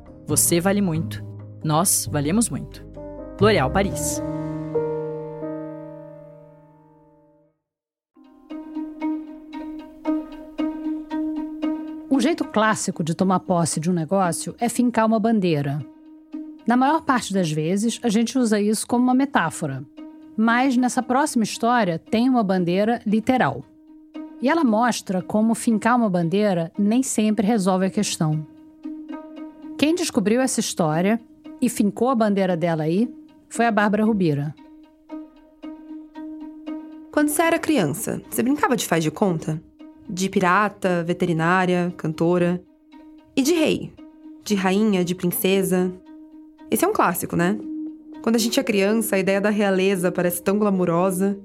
você vale muito, nós valemos muito. L'Oréal Paris. Um jeito clássico de tomar posse de um negócio é fincar uma bandeira, na maior parte das vezes, a gente usa isso como uma metáfora. Mas nessa próxima história tem uma bandeira literal. E ela mostra como fincar uma bandeira nem sempre resolve a questão. Quem descobriu essa história e fincou a bandeira dela aí foi a Bárbara Rubira. Quando você era criança, você brincava de faz de conta? De pirata, veterinária, cantora. E de rei? De rainha, de princesa, esse é um clássico, né? Quando a gente é criança, a ideia da realeza parece tão glamurosa.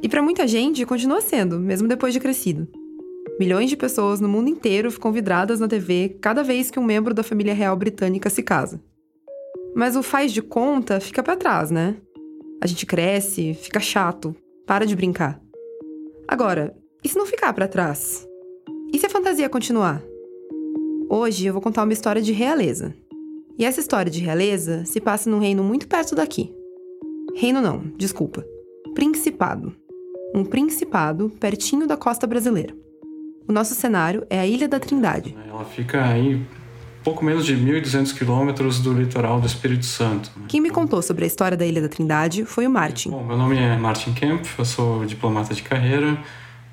E para muita gente, continua sendo, mesmo depois de crescido. Milhões de pessoas no mundo inteiro ficam vidradas na TV cada vez que um membro da família real britânica se casa. Mas o faz de conta fica para trás, né? A gente cresce, fica chato, para de brincar. Agora, e se não ficar para trás? E se a fantasia continuar? Hoje eu vou contar uma história de realeza, e essa história de realeza se passa num reino muito perto daqui. Reino não, desculpa. Principado. Um principado pertinho da costa brasileira. O nosso cenário é a Ilha da Trindade. Ela fica aí pouco menos de 1.200 quilômetros do litoral do Espírito Santo. Quem me contou sobre a história da Ilha da Trindade foi o Martin. Bom, meu nome é Martin Kemp, eu sou diplomata de carreira,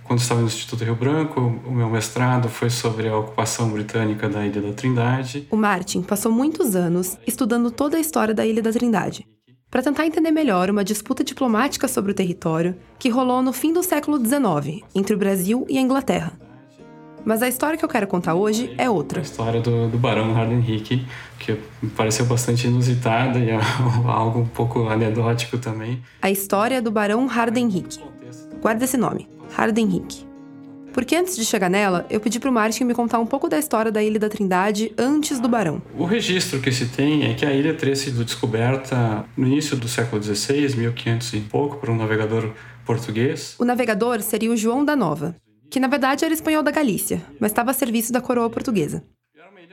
quando estava no Instituto Rio Branco, o meu mestrado foi sobre a ocupação britânica da Ilha da Trindade. O Martin passou muitos anos estudando toda a história da Ilha da Trindade, para tentar entender melhor uma disputa diplomática sobre o território que rolou no fim do século XIX entre o Brasil e a Inglaterra. Mas a história que eu quero contar hoje é outra. A história do, do Barão Hardenrick, que me pareceu bastante inusitada e é algo um pouco anedótico também. A história do Barão Hardenrick. Guarda esse nome. Hardenrick. Porque antes de chegar nela, eu pedi para o Martin me contar um pouco da história da Ilha da Trindade antes do Barão. O registro que se tem é que a ilha teria sido descoberta no início do século XVI, 1500 e pouco, por um navegador português. O navegador seria o João da Nova, que na verdade era espanhol da Galícia, mas estava a serviço da coroa portuguesa.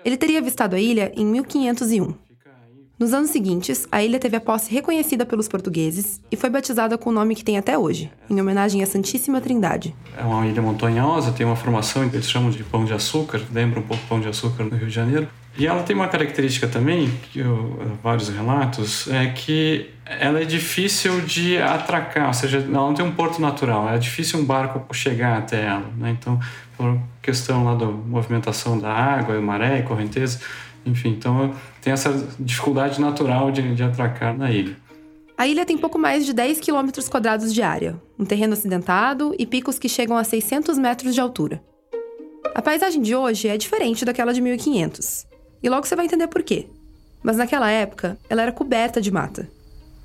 Ele teria avistado a ilha em 1501. Nos anos seguintes, a ilha teve a posse reconhecida pelos portugueses e foi batizada com o nome que tem até hoje, em homenagem à Santíssima Trindade. É uma ilha montanhosa, tem uma formação que eles chamam de pão de açúcar, lembra um pouco pão de açúcar no Rio de Janeiro. E ela tem uma característica também, que eu, vários relatos, é que ela é difícil de atracar, ou seja, ela não tem um porto natural, é difícil um barco chegar até ela. Né? Então, por questão lá da movimentação da água, maré, correnteza, enfim, então tem essa dificuldade natural de, de atracar na ilha. A ilha tem pouco mais de 10 quilômetros quadrados de área, um terreno acidentado e picos que chegam a 600 metros de altura. A paisagem de hoje é diferente daquela de 1500, e logo você vai entender por quê. Mas naquela época, ela era coberta de mata.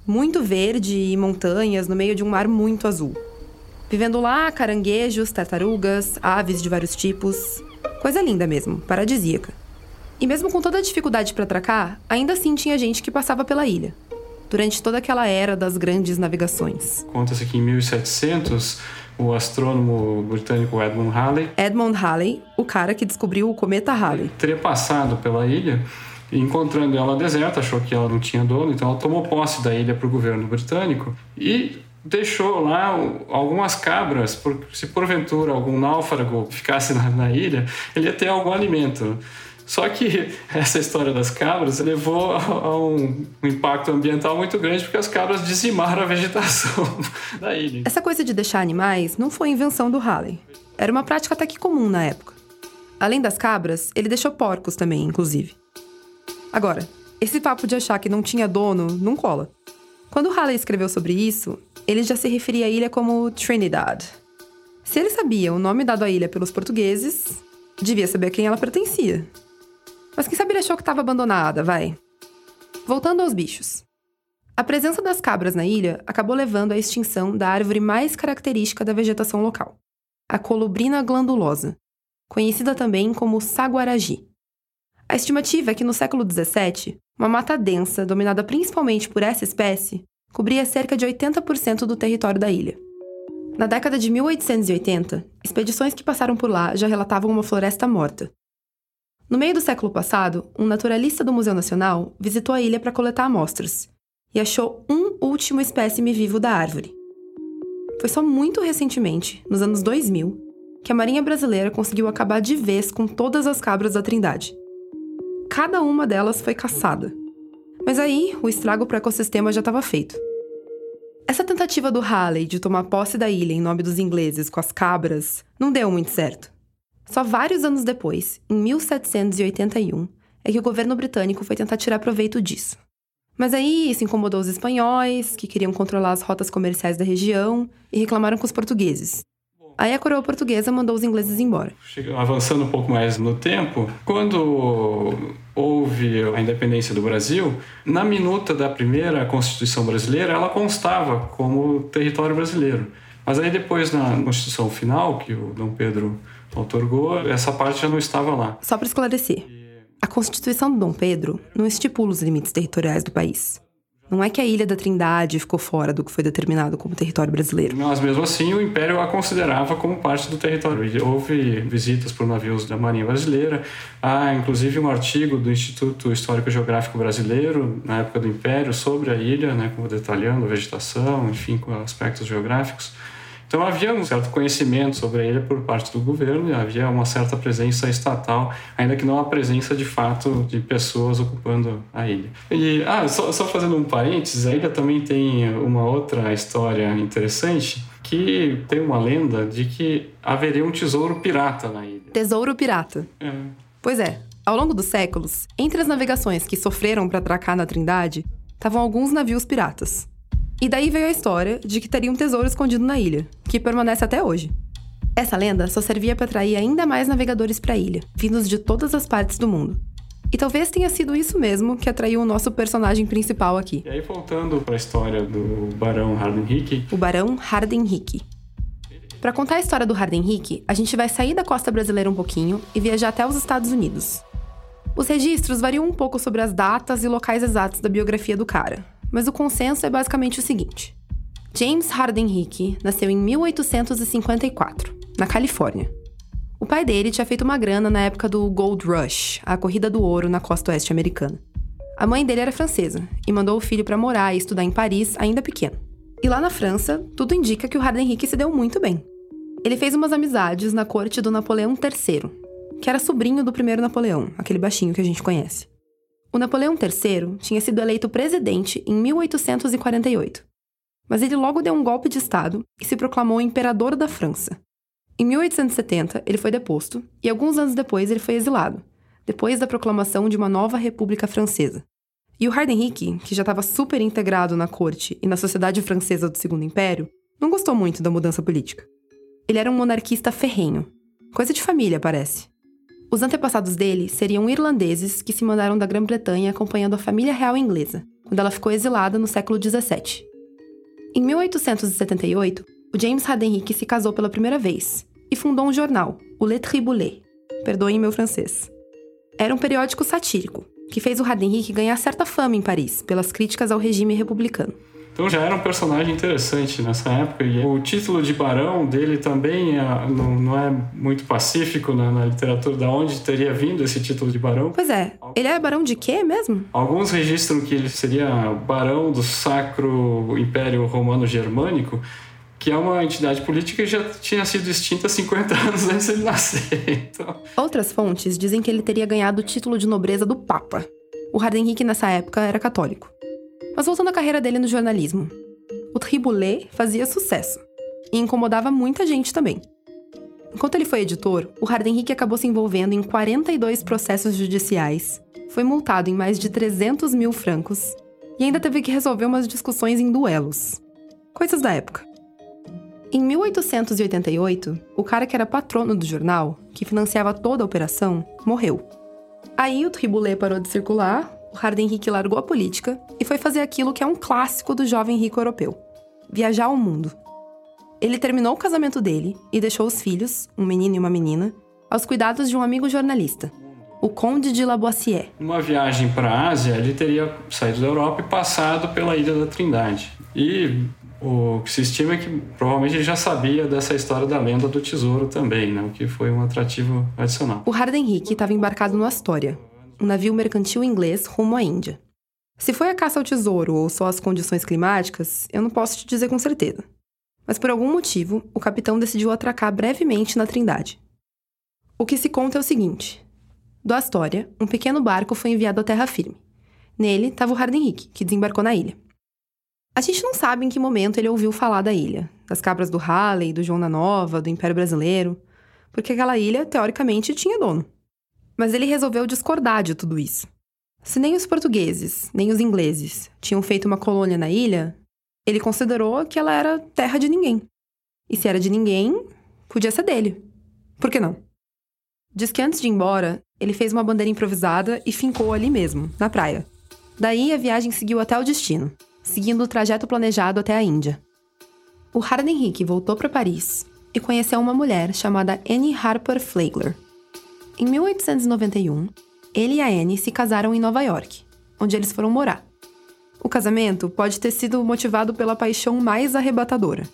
Muito verde e montanhas no meio de um mar muito azul. Vivendo lá caranguejos, tartarugas, aves de vários tipos. Coisa linda mesmo, paradisíaca. E mesmo com toda a dificuldade para atracar, ainda assim tinha gente que passava pela ilha. Durante toda aquela era das grandes navegações. Conta-se que em 1700, o astrônomo britânico Edmund Halley. Edmund Halley, o cara que descobriu o cometa Halley. Teria passado pela ilha encontrando ela deserta, achou que ela não tinha dono, então ela tomou posse da ilha para o governo britânico e deixou lá algumas cabras, por, se porventura algum náufrago ficasse na, na ilha, ele ia ter algum alimento. Só que essa história das cabras levou a um impacto ambiental muito grande porque as cabras dizimaram a vegetação da ilha. Essa coisa de deixar animais não foi invenção do Halley. Era uma prática até que comum na época. Além das cabras, ele deixou porcos também, inclusive. Agora, esse papo de achar que não tinha dono não cola. Quando Halley escreveu sobre isso, ele já se referia à ilha como Trinidad. Se ele sabia o nome dado à ilha pelos portugueses, devia saber a quem ela pertencia. Mas quem sabe ele achou que estava abandonada, vai. Voltando aos bichos. A presença das cabras na ilha acabou levando à extinção da árvore mais característica da vegetação local, a colubrina glandulosa, conhecida também como saguaragi. A estimativa é que no século XVII, uma mata densa, dominada principalmente por essa espécie, cobria cerca de 80% do território da ilha. Na década de 1880, expedições que passaram por lá já relatavam uma floresta morta. No meio do século passado, um naturalista do Museu Nacional visitou a ilha para coletar amostras e achou um último espécime vivo da árvore. Foi só muito recentemente, nos anos 2000, que a Marinha Brasileira conseguiu acabar de vez com todas as cabras da Trindade. Cada uma delas foi caçada. Mas aí, o estrago para o ecossistema já estava feito. Essa tentativa do Halley de tomar posse da ilha em nome dos ingleses com as cabras não deu muito certo. Só vários anos depois, em 1781, é que o governo britânico foi tentar tirar proveito disso. Mas aí isso incomodou os espanhóis, que queriam controlar as rotas comerciais da região, e reclamaram com os portugueses. Aí a coroa portuguesa mandou os ingleses embora. Avançando um pouco mais no tempo, quando houve a independência do Brasil, na minuta da primeira Constituição brasileira, ela constava como território brasileiro. Mas aí depois, na Constituição final, que o Dom Pedro otorgou, essa parte já não estava lá. Só para esclarecer, a Constituição do Dom Pedro não estipula os limites territoriais do país. Não é que a Ilha da Trindade ficou fora do que foi determinado como território brasileiro. Mas mesmo assim, o Império a considerava como parte do território. Houve visitas por navios da Marinha Brasileira. Há, inclusive, um artigo do Instituto Histórico Geográfico Brasileiro, na época do Império, sobre a ilha, né, detalhando a vegetação, enfim, com aspectos geográficos. Então havia um certo conhecimento sobre a ilha por parte do governo e havia uma certa presença estatal, ainda que não a presença de fato de pessoas ocupando a ilha. E, ah, só, só fazendo um parênteses, a ilha também tem uma outra história interessante, que tem uma lenda de que haveria um tesouro pirata na ilha. Tesouro pirata? É. Pois é, ao longo dos séculos, entre as navegações que sofreram para atracar na Trindade, estavam alguns navios piratas. E daí veio a história de que teria um tesouro escondido na ilha, que permanece até hoje. Essa lenda só servia para atrair ainda mais navegadores para a ilha, vindos de todas as partes do mundo. E talvez tenha sido isso mesmo que atraiu o nosso personagem principal aqui. E aí, voltando para a história do Barão Hardenhick. O Barão Hardenhick. Para contar a história do Hardenhick, a gente vai sair da costa brasileira um pouquinho e viajar até os Estados Unidos. Os registros variam um pouco sobre as datas e locais exatos da biografia do cara, mas o consenso é basicamente o seguinte: James Harden Hickey nasceu em 1854, na Califórnia. O pai dele tinha feito uma grana na época do Gold Rush, a corrida do ouro na costa oeste americana. A mãe dele era francesa e mandou o filho para morar e estudar em Paris ainda pequeno. E lá na França, tudo indica que o Harden Hickey se deu muito bem. Ele fez umas amizades na corte do Napoleão III, que era sobrinho do primeiro Napoleão, aquele baixinho que a gente conhece. O Napoleão III tinha sido eleito presidente em 1848, mas ele logo deu um golpe de Estado e se proclamou imperador da França. Em 1870, ele foi deposto e alguns anos depois ele foi exilado, depois da proclamação de uma nova República Francesa. E o Hardenhick, que já estava super integrado na corte e na sociedade francesa do Segundo Império, não gostou muito da mudança política. Ele era um monarquista ferrenho. Coisa de família, parece. Os antepassados dele seriam irlandeses que se mandaram da Grã-Bretanha acompanhando a família real inglesa, quando ela ficou exilada no século XVII. Em 1878, o James Hardenhick se casou pela primeira vez e fundou um jornal, o Le Triboulet. Perdoem meu francês. Era um periódico satírico, que fez o Hardenhick ganhar certa fama em Paris pelas críticas ao regime republicano. Então já era um personagem interessante nessa época. E o título de barão dele também é, não, não, é muito pacífico na, na, literatura. Da onde teria vindo esse título de barão? Pois é. Ele é barão de quê mesmo? Alguns registram que ele seria barão do Sacro Império Romano Germânico, que é uma entidade política que já tinha sido extinta 50 anos antes de ele nascer. Então... Outras fontes dizem que ele teria ganhado o título de nobreza do Papa. O Hardenhick nessa época era católico. Mas voltando à carreira dele no jornalismo. O Triboulet fazia sucesso e incomodava muita gente também. Enquanto ele foi editor, o Hardenhick acabou se envolvendo em 42 processos judiciais, foi multado em mais de 300 mil francos E ainda teve que resolver umas discussões em duelos. Coisas da época. Em 1888, o cara que era patrono do jornal, que financiava toda a operação, morreu. Aí o tribulé parou de circular, o Harden Henrique largou a política e foi fazer aquilo que é um clássico do jovem rico europeu: viajar ao mundo. Ele terminou o casamento dele e deixou os filhos, um menino e uma menina, aos cuidados de um amigo jornalista, o Conde de Laboissière. Numa viagem para a Ásia, ele teria saído da Europa e passado pela Ilha da Trindade. E o que se estima é que provavelmente ele já sabia dessa história da lenda do tesouro também, né? o que foi um atrativo adicional. O Harden Henrique estava embarcado no Astoria, um navio mercantil inglês rumo à Índia. Se foi a caça ao tesouro ou só as condições climáticas, eu não posso te dizer com certeza. Mas por algum motivo, o capitão decidiu atracar brevemente na Trindade. O que se conta é o seguinte: do Astoria, um pequeno barco foi enviado à terra firme. Nele estava o Harden Henrique, que desembarcou na ilha. A gente não sabe em que momento ele ouviu falar da ilha, das cabras do Halley, do João da Nova, do Império Brasileiro, porque aquela ilha, teoricamente, tinha dono. Mas ele resolveu discordar de tudo isso. Se nem os portugueses, nem os ingleses tinham feito uma colônia na ilha, ele considerou que ela era terra de ninguém. E se era de ninguém, podia ser dele. Por que não? Diz que antes de ir embora, ele fez uma bandeira improvisada e fincou ali mesmo, na praia. Daí a viagem seguiu até o destino, seguindo o trajeto planejado até a Índia. O Harden Henrique voltou para Paris e conheceu uma mulher chamada Annie Harper Flagler. Em 1891, ele e a Annie se casaram em Nova York, onde eles foram morar. O casamento pode ter sido motivado pela paixão mais arrebatadora.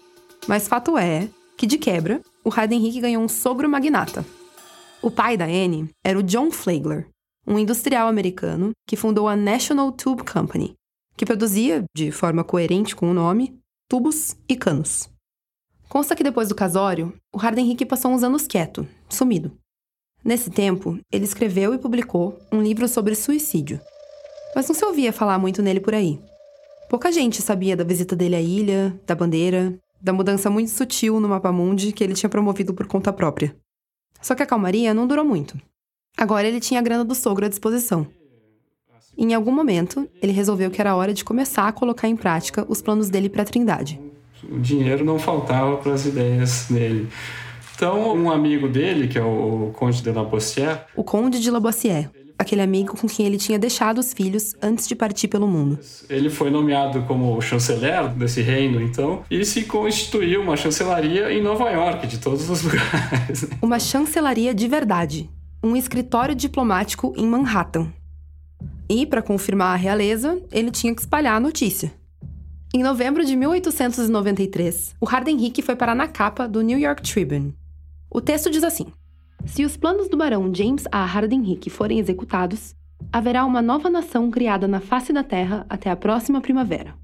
Mas fato é que, de quebra, o Hayden Henrique ganhou um sogro magnata. O pai da Anne era o John Flagler, um industrial americano que fundou a National Tube Company, que produzia, de forma coerente com o nome, tubos e canos. Consta que depois do casório, o Harden Henrique passou uns anos quieto, sumido. Nesse tempo, ele escreveu e publicou um livro sobre suicídio, mas não se ouvia falar muito nele por aí. Pouca gente sabia da visita dele à ilha, da bandeira, da mudança muito sutil no mapa mundi que ele tinha promovido por conta própria. Só que a calmaria não durou muito. Agora ele tinha a grana do sogro à disposição. em algum momento, ele resolveu que era hora de começar a colocar em prática os planos dele para a Trindade. O dinheiro não faltava para as ideias dele. Então, um amigo dele, que é o Conde de Labossière... O Conde de Labossière aquele amigo com quem ele tinha deixado os filhos antes de partir pelo mundo. Ele foi nomeado como chanceler desse reino, então, e se constituiu uma chancelaria em Nova York, de todos os lugares. Uma chancelaria de verdade, um escritório diplomático em Manhattan. E, para confirmar a realeza, ele tinha que espalhar a notícia. Em novembro de 1893, o Harden Henrique foi parar na capa do New York Tribune. O texto diz assim: se os planos do barão James A. Henrique forem executados, haverá uma nova nação criada na face da Terra até a próxima primavera.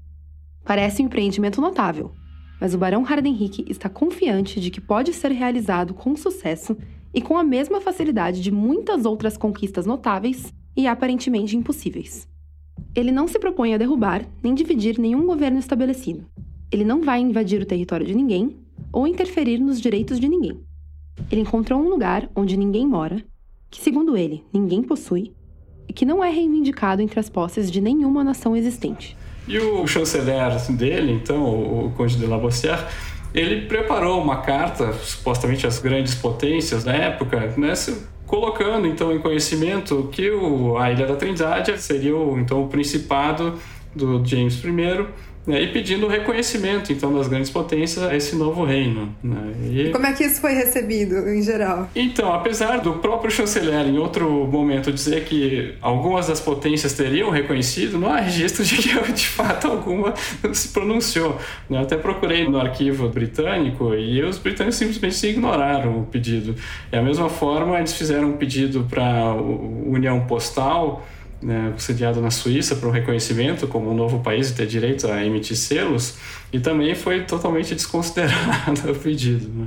Parece um empreendimento notável, mas o barão Henrique está confiante de que pode ser realizado com sucesso e com a mesma facilidade de muitas outras conquistas notáveis e aparentemente impossíveis. Ele não se propõe a derrubar nem dividir nenhum governo estabelecido. Ele não vai invadir o território de ninguém ou interferir nos direitos de ninguém. Ele encontrou um lugar onde ninguém mora, que, segundo ele, ninguém possui, e que não é reivindicado entre as posses de nenhuma nação existente. E o chanceler dele, então, o Conde de Labossière, ele preparou uma carta, supostamente às grandes potências da época, né, colocando então em conhecimento que o, a Ilha da Trindade seria o, então o principado do James I né, e pedindo reconhecimento então das grandes potências a esse novo reino. Né? E... Como é que isso foi recebido em geral? Então, apesar do próprio chanceler em outro momento dizer que algumas das potências teriam reconhecido, não há registro de que de fato alguma se pronunciou. Né? Eu até procurei no arquivo britânico e os britânicos simplesmente ignoraram o pedido. Da mesma forma, eles fizeram um pedido para a União Postal né, sediado na Suíça para um reconhecimento como um novo país e ter direito a emitir selos, e também foi totalmente desconsiderado o pedido. Né?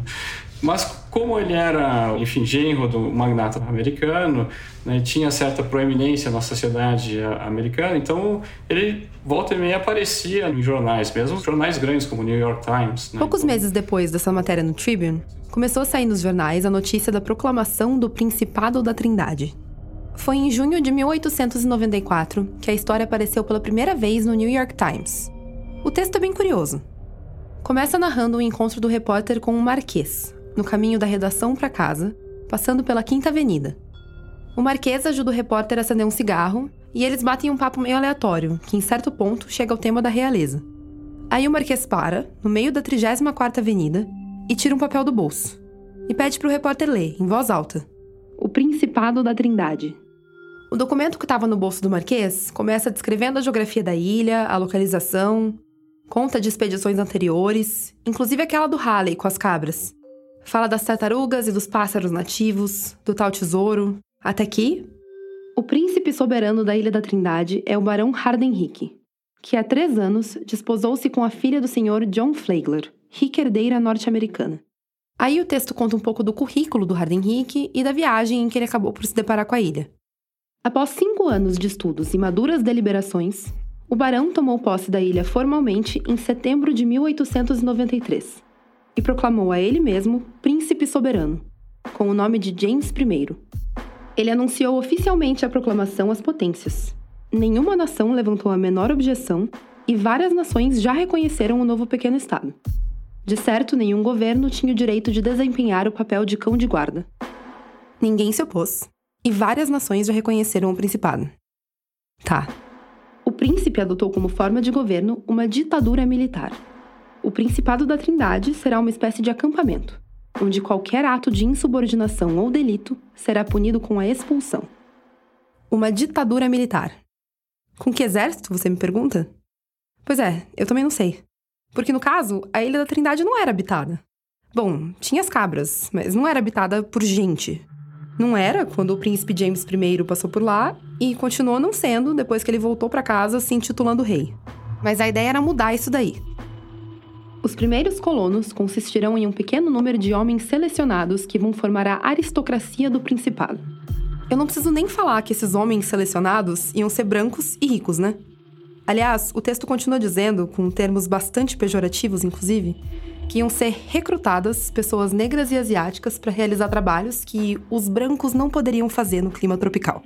Mas como ele era, enfim, genro do magnata americano, né, tinha certa proeminência na sociedade americana, então ele volta e meia aparecia em jornais, mesmo jornais grandes como o New York Times. Né? Poucos meses depois dessa matéria no Tribune, começou a sair nos jornais a notícia da proclamação do Principado da Trindade, Foi em junho de 1894 que a história apareceu pela primeira vez no New York Times. O texto é bem curioso. Começa narrando o encontro do repórter com um marquês, no caminho da redação para casa, passando pela Quinta Avenida. O marquês ajuda o repórter a acender um cigarro e eles batem um papo meio aleatório, que em certo ponto chega ao tema da realeza. Aí o marquês para, no meio da 34ª Avenida, e tira um papel do bolso. E pede para o repórter ler, em voz alta. O Principado da Trindade. O documento que estava no bolso do Marquês começa descrevendo a geografia da ilha, a localização, conta de expedições anteriores, inclusive aquela do Halley com as cabras. Fala das tartarugas e dos pássaros nativos, do tal tesouro, até que. O príncipe soberano da Ilha da Trindade é o Barão Hardenrick, que há três anos desposou-se com a filha do senhor John Flagler, rica herdeira norte-americana. Aí o texto conta um pouco do currículo do Hardenrick e da viagem em que ele acabou por se deparar com a ilha. Após cinco anos de estudos e maduras deliberações, o barão tomou posse da ilha formalmente em setembro de 1893 e proclamou a ele mesmo príncipe soberano, com o nome de James I. Ele anunciou oficialmente a proclamação às potências. Nenhuma nação levantou a menor objeção e várias nações já reconheceram o novo pequeno estado. De certo, nenhum governo tinha o direito de desempenhar o papel de cão de guarda. Ninguém se opôs, e várias nações já reconheceram o principado. Tá. O príncipe adotou como forma de governo uma ditadura militar. O Principado da Trindade será uma espécie de acampamento, onde qualquer ato de insubordinação ou delito será punido com a expulsão. Uma ditadura militar. Com que exército, você me pergunta? Pois é, eu também não sei. Porque no caso, a Ilha da Trindade não era habitada. Bom, tinha as cabras, mas não era habitada por gente. Não era quando o príncipe James I passou por lá e continuou não sendo depois que ele voltou para casa se intitulando rei. Mas a ideia era mudar isso daí. Os primeiros colonos consistirão em um pequeno número de homens selecionados que vão formar a aristocracia do principado. Eu não preciso nem falar que esses homens selecionados iam ser brancos e ricos, né? Aliás, o texto continua dizendo, com termos bastante pejorativos, inclusive, que iam ser recrutadas pessoas negras e asiáticas para realizar trabalhos que os brancos não poderiam fazer no clima tropical.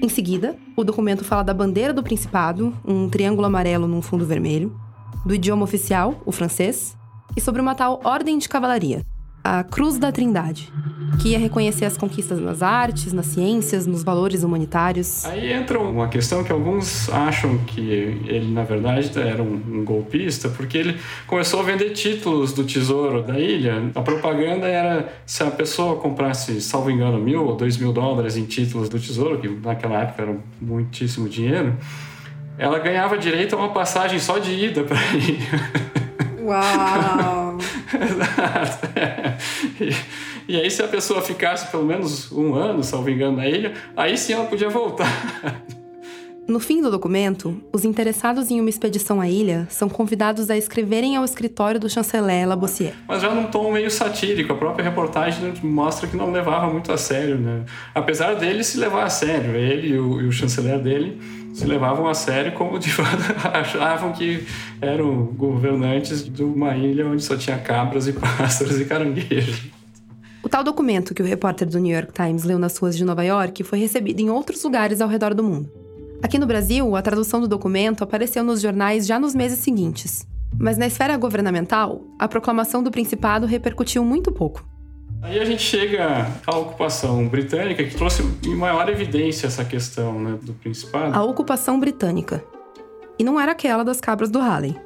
Em seguida, o documento fala da bandeira do Principado, um triângulo amarelo num fundo vermelho, do idioma oficial, o francês, e sobre uma tal Ordem de Cavalaria, a Cruz da Trindade, que ia reconhecer as conquistas nas artes, nas ciências, nos valores humanitários. Aí entra uma questão que alguns acham que ele, na verdade, era um, golpista, porque ele começou a vender títulos do tesouro da ilha. A propaganda era se a pessoa comprasse, salvo engano, mil ou dois mil dólares em títulos do tesouro, que naquela época era muitíssimo dinheiro, ela ganhava direito a uma passagem só de ida para a ilha. Uau! Exato. É. E, e, aí, se a pessoa ficasse pelo menos um ano, salvo engano, na ilha, aí sim ela podia voltar. No fim do documento, os interessados em uma expedição à ilha são convidados a escreverem ao escritório do chanceler Labossière. Mas já num tom meio satírico, a própria reportagem mostra que não levava muito a sério, né? Apesar dele se levar a sério, ele e o, e o chanceler dele se levavam a sério como de fato achavam que eram governantes de uma ilha onde só tinha cabras e pássaros e caranguejos. O tal documento que o repórter do New York Times leu nas ruas de Nova York foi recebido em outros lugares ao redor do mundo. Aqui no Brasil, a tradução do documento apareceu nos jornais já nos meses seguintes. Mas na esfera governamental, a proclamação do Principado repercutiu muito pouco. Aí a gente chega à ocupação britânica, que trouxe em maior evidência essa questão né, do Principado. A ocupação britânica. E não era aquela das cabras do Halley.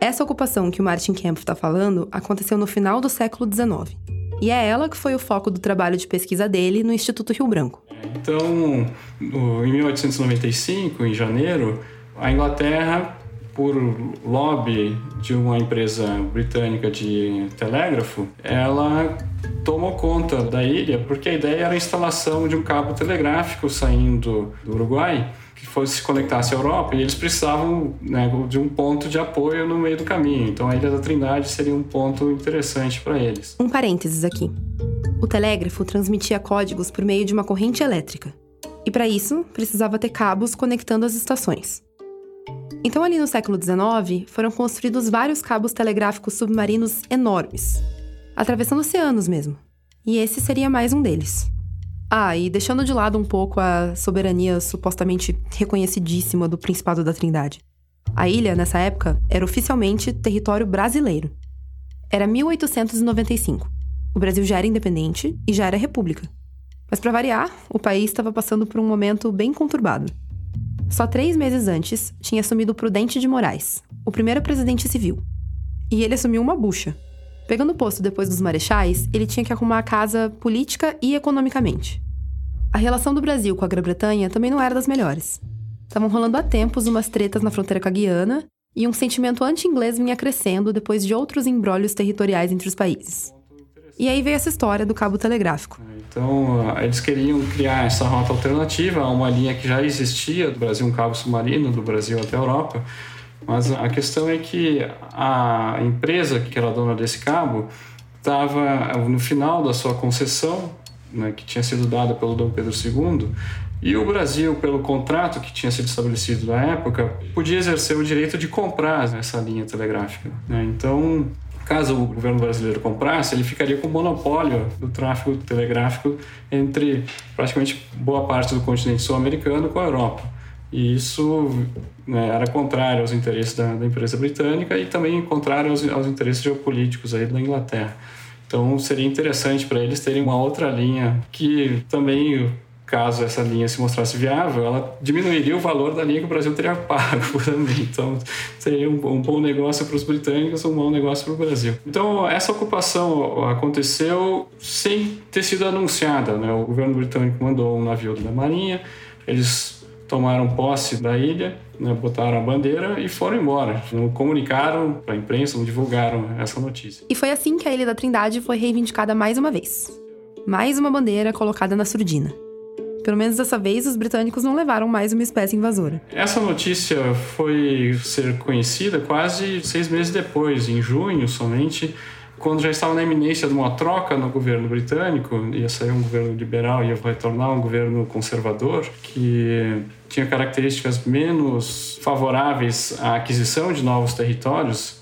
Essa ocupação que o Martin Kempf está falando aconteceu no final do século XIX. E é ela que foi o foco do trabalho de pesquisa dele no Instituto Rio Branco. Então, em 1895, em janeiro, a Inglaterra, por lobby de uma empresa britânica de telégrafo, ela tomou conta da ilha porque a ideia era a instalação de um cabo telegráfico saindo do Uruguai que fosse se conectasse à Europa e eles precisavam né, de um ponto de apoio no meio do caminho. Então a Ilha da Trindade seria um ponto interessante para eles. Um parênteses aqui. O telégrafo transmitia códigos por meio de uma corrente elétrica. E para isso, precisava ter cabos conectando as estações. Então, ali no século XIX, foram construídos vários cabos telegráficos submarinos enormes, atravessando oceanos mesmo. E esse seria mais um deles. Ah, e deixando de lado um pouco a soberania supostamente reconhecidíssima do Principado da Trindade. A ilha, nessa época, era oficialmente território brasileiro. Era 1895. O Brasil já era independente e já era república. Mas, para variar, o país estava passando por um momento bem conturbado. Só três meses antes, tinha assumido Prudente de Moraes, o primeiro presidente civil. E ele assumiu uma bucha. Pegando o posto depois dos marechais, ele tinha que arrumar a casa política e economicamente. A relação do Brasil com a Grã-Bretanha também não era das melhores. Estavam rolando há tempos umas tretas na fronteira com a Guiana, e um sentimento anti-inglês vinha crescendo depois de outros embrólios territoriais entre os países. E aí veio essa história do cabo telegráfico. Então, eles queriam criar essa rota alternativa a uma linha que já existia do Brasil, um cabo submarino do Brasil até a Europa. Mas a questão é que a empresa que era dona desse cabo estava no final da sua concessão, né, que tinha sido dada pelo Dom Pedro II, e o Brasil, pelo contrato que tinha sido estabelecido na época, podia exercer o direito de comprar essa linha telegráfica. Né? Então, caso o governo brasileiro comprasse, ele ficaria com o monopólio do tráfego telegráfico entre praticamente boa parte do continente sul-americano com a Europa. E isso né, era contrário aos interesses da, da, empresa britânica e também contrário aos, aos interesses geopolíticos aí da Inglaterra. Então seria interessante para eles terem uma outra linha que também caso essa linha se mostrasse viável, ela diminuiria o valor da linha que o Brasil teria pago também. Então, seria um, um bom negócio para os britânicos, um bom negócio para o Brasil. Então, essa ocupação aconteceu sem ter sido anunciada. Né? O governo britânico mandou um navio da Marinha, eles tomaram posse da ilha, né, botaram a bandeira e foram embora. Não comunicaram para a imprensa, não divulgaram essa notícia. E foi assim que a Ilha da Trindade foi reivindicada mais uma vez. Mais uma bandeira colocada na surdina. Pelo menos dessa vez, os britânicos não levaram mais uma espécie invasora. Essa notícia foi ser conhecida quase seis meses depois, em junho somente, quando já estava na iminência de uma troca no governo britânico, ia sair um governo liberal e ia retornar um governo conservador, que tinha características menos favoráveis à aquisição de novos territórios.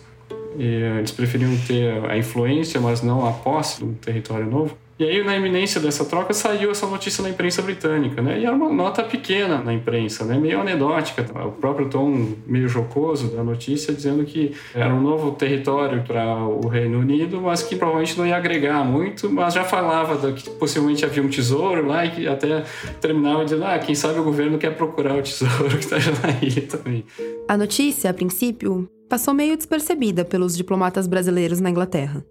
E eles preferiam ter a influência, mas não a posse do território novo. E aí, na iminência dessa troca, saiu essa notícia na imprensa britânica, né? E era uma nota pequena na imprensa, né? Meio anedótica. O próprio tom meio jocoso da notícia dizendo que era um novo território para o Reino Unido, mas que provavelmente não ia agregar muito, mas já falava que possivelmente havia um tesouro lá e que até terminava dizendo, ah, quem sabe o governo quer procurar o tesouro que está ilha também. A notícia, a princípio, passou meio despercebida pelos diplomatas brasileiros na Inglaterra.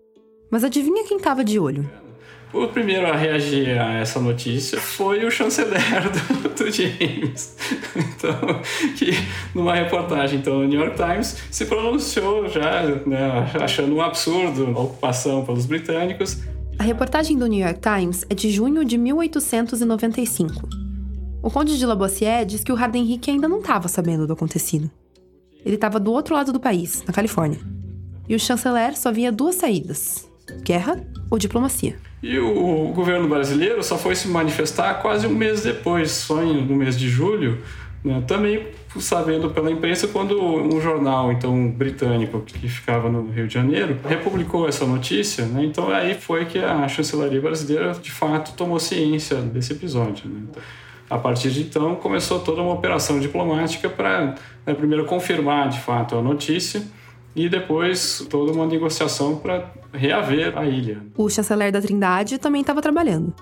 Mas adivinha quem estava de olho? O primeiro a reagir a essa notícia foi o chanceler do, do James. Então, que numa reportagem então, no New York Times se pronunciou já né, achando um absurdo a ocupação pelos britânicos. A reportagem do New York Times é de junho de 1895. O conde de Labossière diz que o Harden Henrique ainda não estava sabendo do acontecido. Ele estava do outro lado do país, na Califórnia. E o chanceler só via duas saídas: guerra ou diplomacia. E o governo brasileiro só foi se manifestar quase um mês depois, só no mês de julho, né? também sabendo pela imprensa quando um jornal então britânico que ficava no Rio de Janeiro republicou essa notícia, né? então aí foi que a chancelaria brasileira de fato tomou ciência desse episódio. Né? A partir de então começou toda uma operação diplomática para né, primeiro confirmar de fato a notícia e depois toda uma negociação para reaver a ilha. O chanceler da Trindade também estava trabalhando.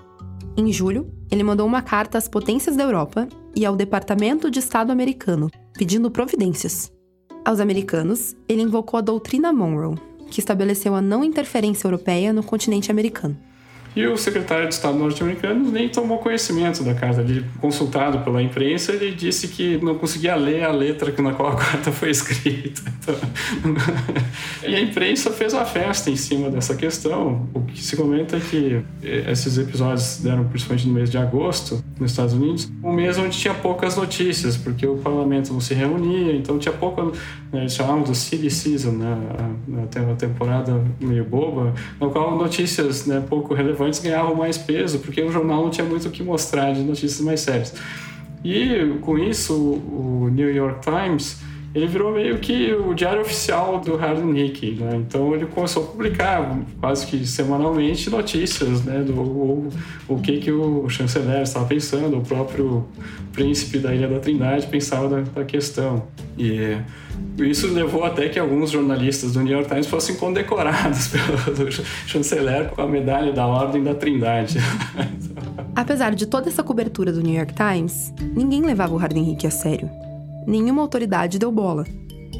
Em julho, ele mandou uma carta às potências da Europa e ao Departamento de Estado americano, pedindo providências. Aos americanos, ele invocou a doutrina Monroe, que estabeleceu a não interferência europeia no continente americano. E o secretário de Estado norte-americano nem tomou conhecimento da carta. Ele, consultado pela imprensa, ele disse que não conseguia ler a letra na qual a carta foi escrita. Então... e a imprensa fez a festa em cima dessa questão. O que se comenta é que esses episódios deram principalmente no mês de agosto, nos Estados Unidos, um mês onde tinha poucas notícias, porque o parlamento não se reunia, então tinha pouca. Né, eles chamavam do silly season, né? A, a temporada meio boba, na qual notícias né, pouco relevantes relevantes ganhavam mais peso, porque o jornal não tinha muito o que mostrar de notícias mais sérias. E com isso, o New York Times ele virou meio que o diário oficial do Harlan Hick, né? Então ele começou a publicar quase que semanalmente notícias, né, do o, que que o chanceler estava pensando, o próprio príncipe da Ilha da Trindade pensava da, da questão. E isso levou até que alguns jornalistas do New York Times fossem condecorados pelo chanceler com a medalha da Ordem da Trindade. Apesar de toda essa cobertura do New York Times, ninguém levava o Harden Hick a sério nenhuma autoridade deu bola.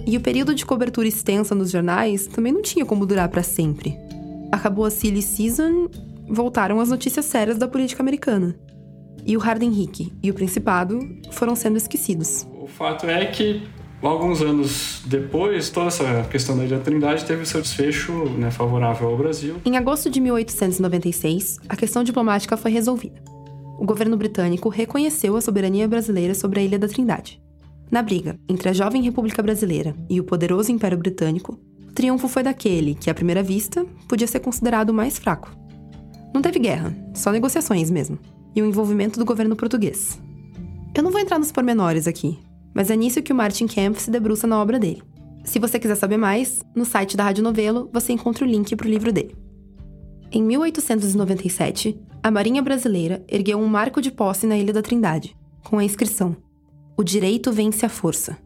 E o período de cobertura extensa nos jornais também não tinha como durar para sempre. Acabou a silly season, voltaram as notícias sérias da política americana. E o Harden Hick e o Principado foram sendo esquecidos. O fato é que alguns anos depois, toda essa questão da Ilha Trindade teve seu desfecho né, favorável ao Brasil. Em agosto de 1896, a questão diplomática foi resolvida. O governo britânico reconheceu a soberania brasileira sobre a Ilha da Trindade. Na briga entre a jovem República Brasileira e o poderoso Império Britânico, o triunfo foi daquele que, à primeira vista, podia ser considerado o mais fraco. Não teve guerra, só negociações mesmo, e o envolvimento do governo português. Eu não vou entrar nos pormenores aqui, mas é nisso que o Martin Kempf se debruça na obra dele. Se você quiser saber mais, no site da Rádio Novelo você encontra o link para o livro dele. Em 1897, a Marinha Brasileira ergueu um marco de posse na Ilha da Trindade, com a inscrição o direito vence a força.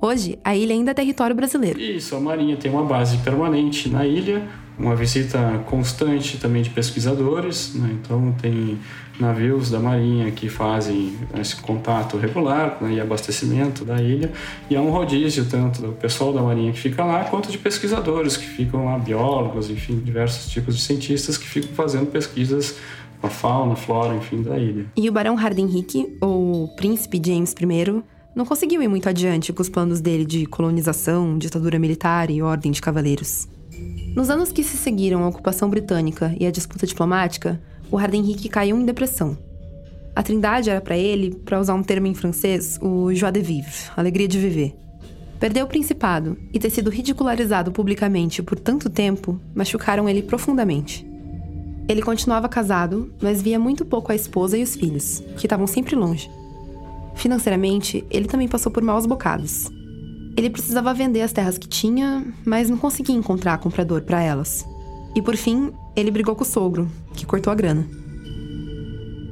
Hoje, a ilha ainda é território brasileiro. Isso, a Marinha tem uma base permanente na ilha, uma visita constante também de pesquisadores, né? então tem navios da Marinha que fazem esse contato regular né? e abastecimento da ilha, e há um rodízio tanto do pessoal da Marinha que fica lá, quanto de pesquisadores que ficam lá, biólogos, enfim, diversos tipos de cientistas que ficam fazendo pesquisas a fauna, flora, enfim, da ilha. E o Barão Hardenrick, ou Príncipe James I, não conseguiu ir muito adiante com os planos dele de colonização, ditadura militar e ordem de cavaleiros. Nos anos que se seguiram à ocupação britânica e à disputa diplomática, o Hardenrick caiu em depressão. A Trindade era para ele, para usar um termo em francês, o joie de vivre, alegria de viver. Perder o principado e ter sido ridicularizado publicamente por tanto tempo machucaram ele profundamente. Ele continuava casado, mas via muito pouco a esposa e os filhos, que estavam sempre longe. Financeiramente, ele também passou por maus bocados. Ele precisava vender as terras que tinha, mas não conseguia encontrar comprador para elas. E por fim, ele brigou com o sogro, que cortou a grana.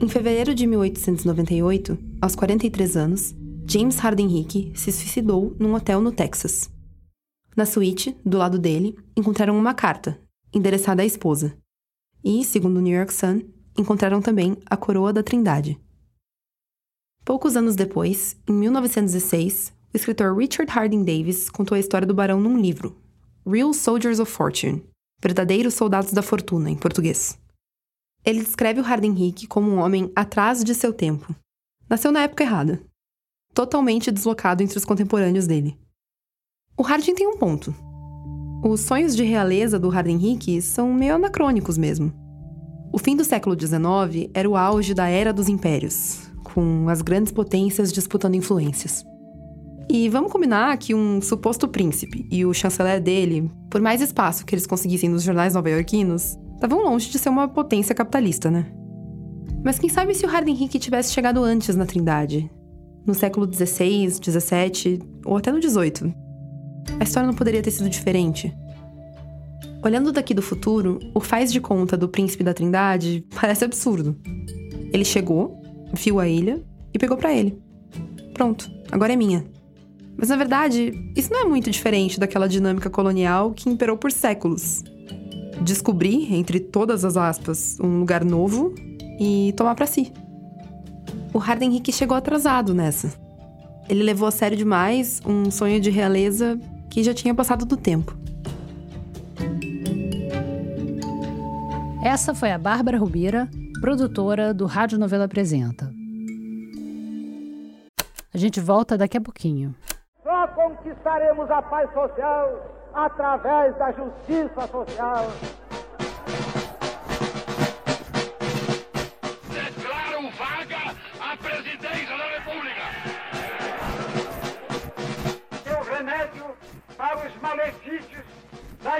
Em fevereiro de 1898, aos 43 anos, James Harden Hick se suicidou num hotel no Texas. Na suíte, do lado dele, encontraram uma carta, endereçada à esposa, e, segundo o New York Sun, encontraram também a coroa da Trindade. Poucos anos depois, em 1906, o escritor Richard Harding Davis contou a história do barão num livro, Real Soldiers of Fortune Verdadeiros Soldados da Fortuna, em português. Ele descreve o Harding Hick como um homem atrás de seu tempo. Nasceu na época errada. Totalmente deslocado entre os contemporâneos dele. O Harding tem um ponto. Os sonhos de realeza do Harden Hick são meio anacrônicos mesmo. O fim do século XIX era o auge da Era dos Impérios, com as grandes potências disputando influências. E vamos combinar que um suposto príncipe e o chanceler dele, por mais espaço que eles conseguissem nos jornais nova-iorquinos, estavam longe de ser uma potência capitalista, né? Mas quem sabe se o Harden Hick tivesse chegado antes na Trindade? No século XVI, XVII ou até no XVIII, a história não poderia ter sido diferente. Olhando daqui do futuro, o faz de conta do príncipe da Trindade parece absurdo. Ele chegou, viu a ilha e pegou para ele. Pronto, agora é minha. Mas na verdade, isso não é muito diferente daquela dinâmica colonial que imperou por séculos. Descobrir, entre todas as aspas, um lugar novo e tomar para si. O Harden Henrique chegou atrasado nessa. Ele levou a sério demais um sonho de realeza que já tinha passado do tempo. Essa foi a Bárbara Rubira, produtora do Rádio Novela Apresenta. A gente volta daqui a pouquinho. Só conquistaremos a paz social através da justiça social.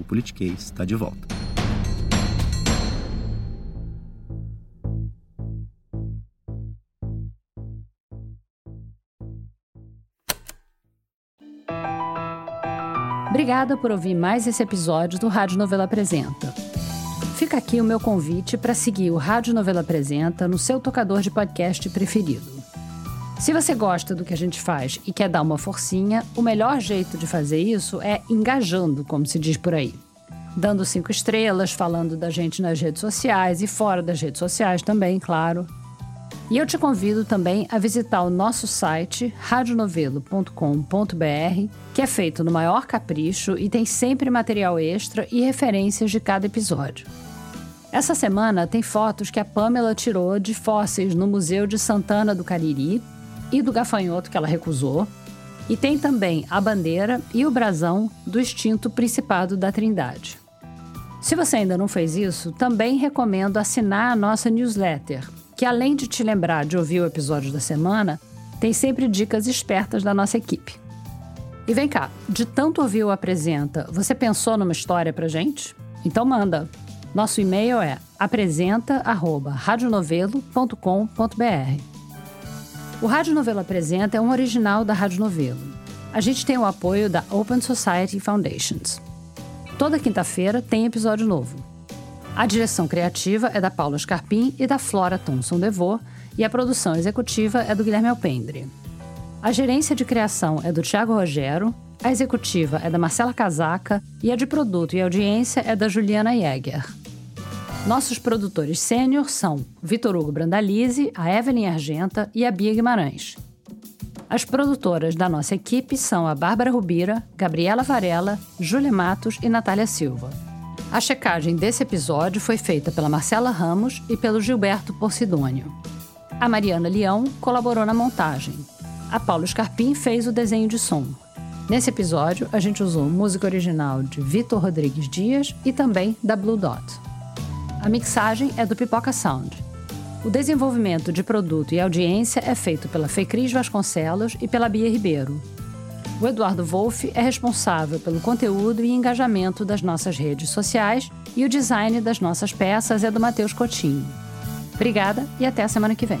o Politiquês está de volta. Obrigada por ouvir mais esse episódio do Rádio Novela Apresenta. Fica aqui o meu convite para seguir o Rádio Novela Apresenta no seu tocador de podcast preferido. Se você gosta do que a gente faz e quer dar uma forcinha, o melhor jeito de fazer isso é engajando, como se diz por aí. Dando cinco estrelas, falando da gente nas redes sociais e fora das redes sociais também, claro. E eu te convido também a visitar o nosso site radionovelo.com.br, que é feito no maior capricho e tem sempre material extra e referências de cada episódio. Essa semana tem fotos que a Pamela tirou de fósseis no Museu de Santana do Cariri e do gafanhoto que ela recusou. E tem também a bandeira e o brasão do extinto Principado da Trindade. Se você ainda não fez isso, também recomendo assinar a nossa newsletter que além de te lembrar de ouvir o episódio da semana, tem sempre dicas espertas da nossa equipe. E vem cá, de tanto ouvir o Apresenta, você pensou numa história pra gente? Então manda. Nosso e-mail é apresenta@radionovelo.com.br. O Rádio Novelo Apresenta é um original da Rádio Novelo. A gente tem o apoio da Open Society Foundations. Toda quinta-feira tem episódio novo. A direção criativa é da Paula Scarpim e da Flora Thomson Devô, e a produção executiva é do Guilherme Alpendre. A gerência de criação é do Tiago Rogero, a executiva é da Marcela Casaca e a de produto e audiência é da Juliana Jäger. Nossos produtores sênior são Vitor Hugo Brandalize, a Evelyn Argenta e a Bia Guimarães. As produtoras da nossa equipe são a Bárbara Rubira, Gabriela Varela, Júlia Matos e Natália Silva. A checagem desse episódio foi feita pela Marcela Ramos e pelo Gilberto Porcidônio. A Mariana Leão colaborou na montagem. A Paulo Scarpim fez o desenho de som. Nesse episódio, a gente usou música original de Vitor Rodrigues Dias e também da Blue Dot. A mixagem é do Pipoca Sound. O desenvolvimento de produto e audiência é feito pela Fecris Vasconcelos e pela Bia Ribeiro. O Eduardo Wolff é responsável pelo conteúdo e engajamento das nossas redes sociais e o design das nossas peças é do Matheus Coutinho. Obrigada e até a semana que vem.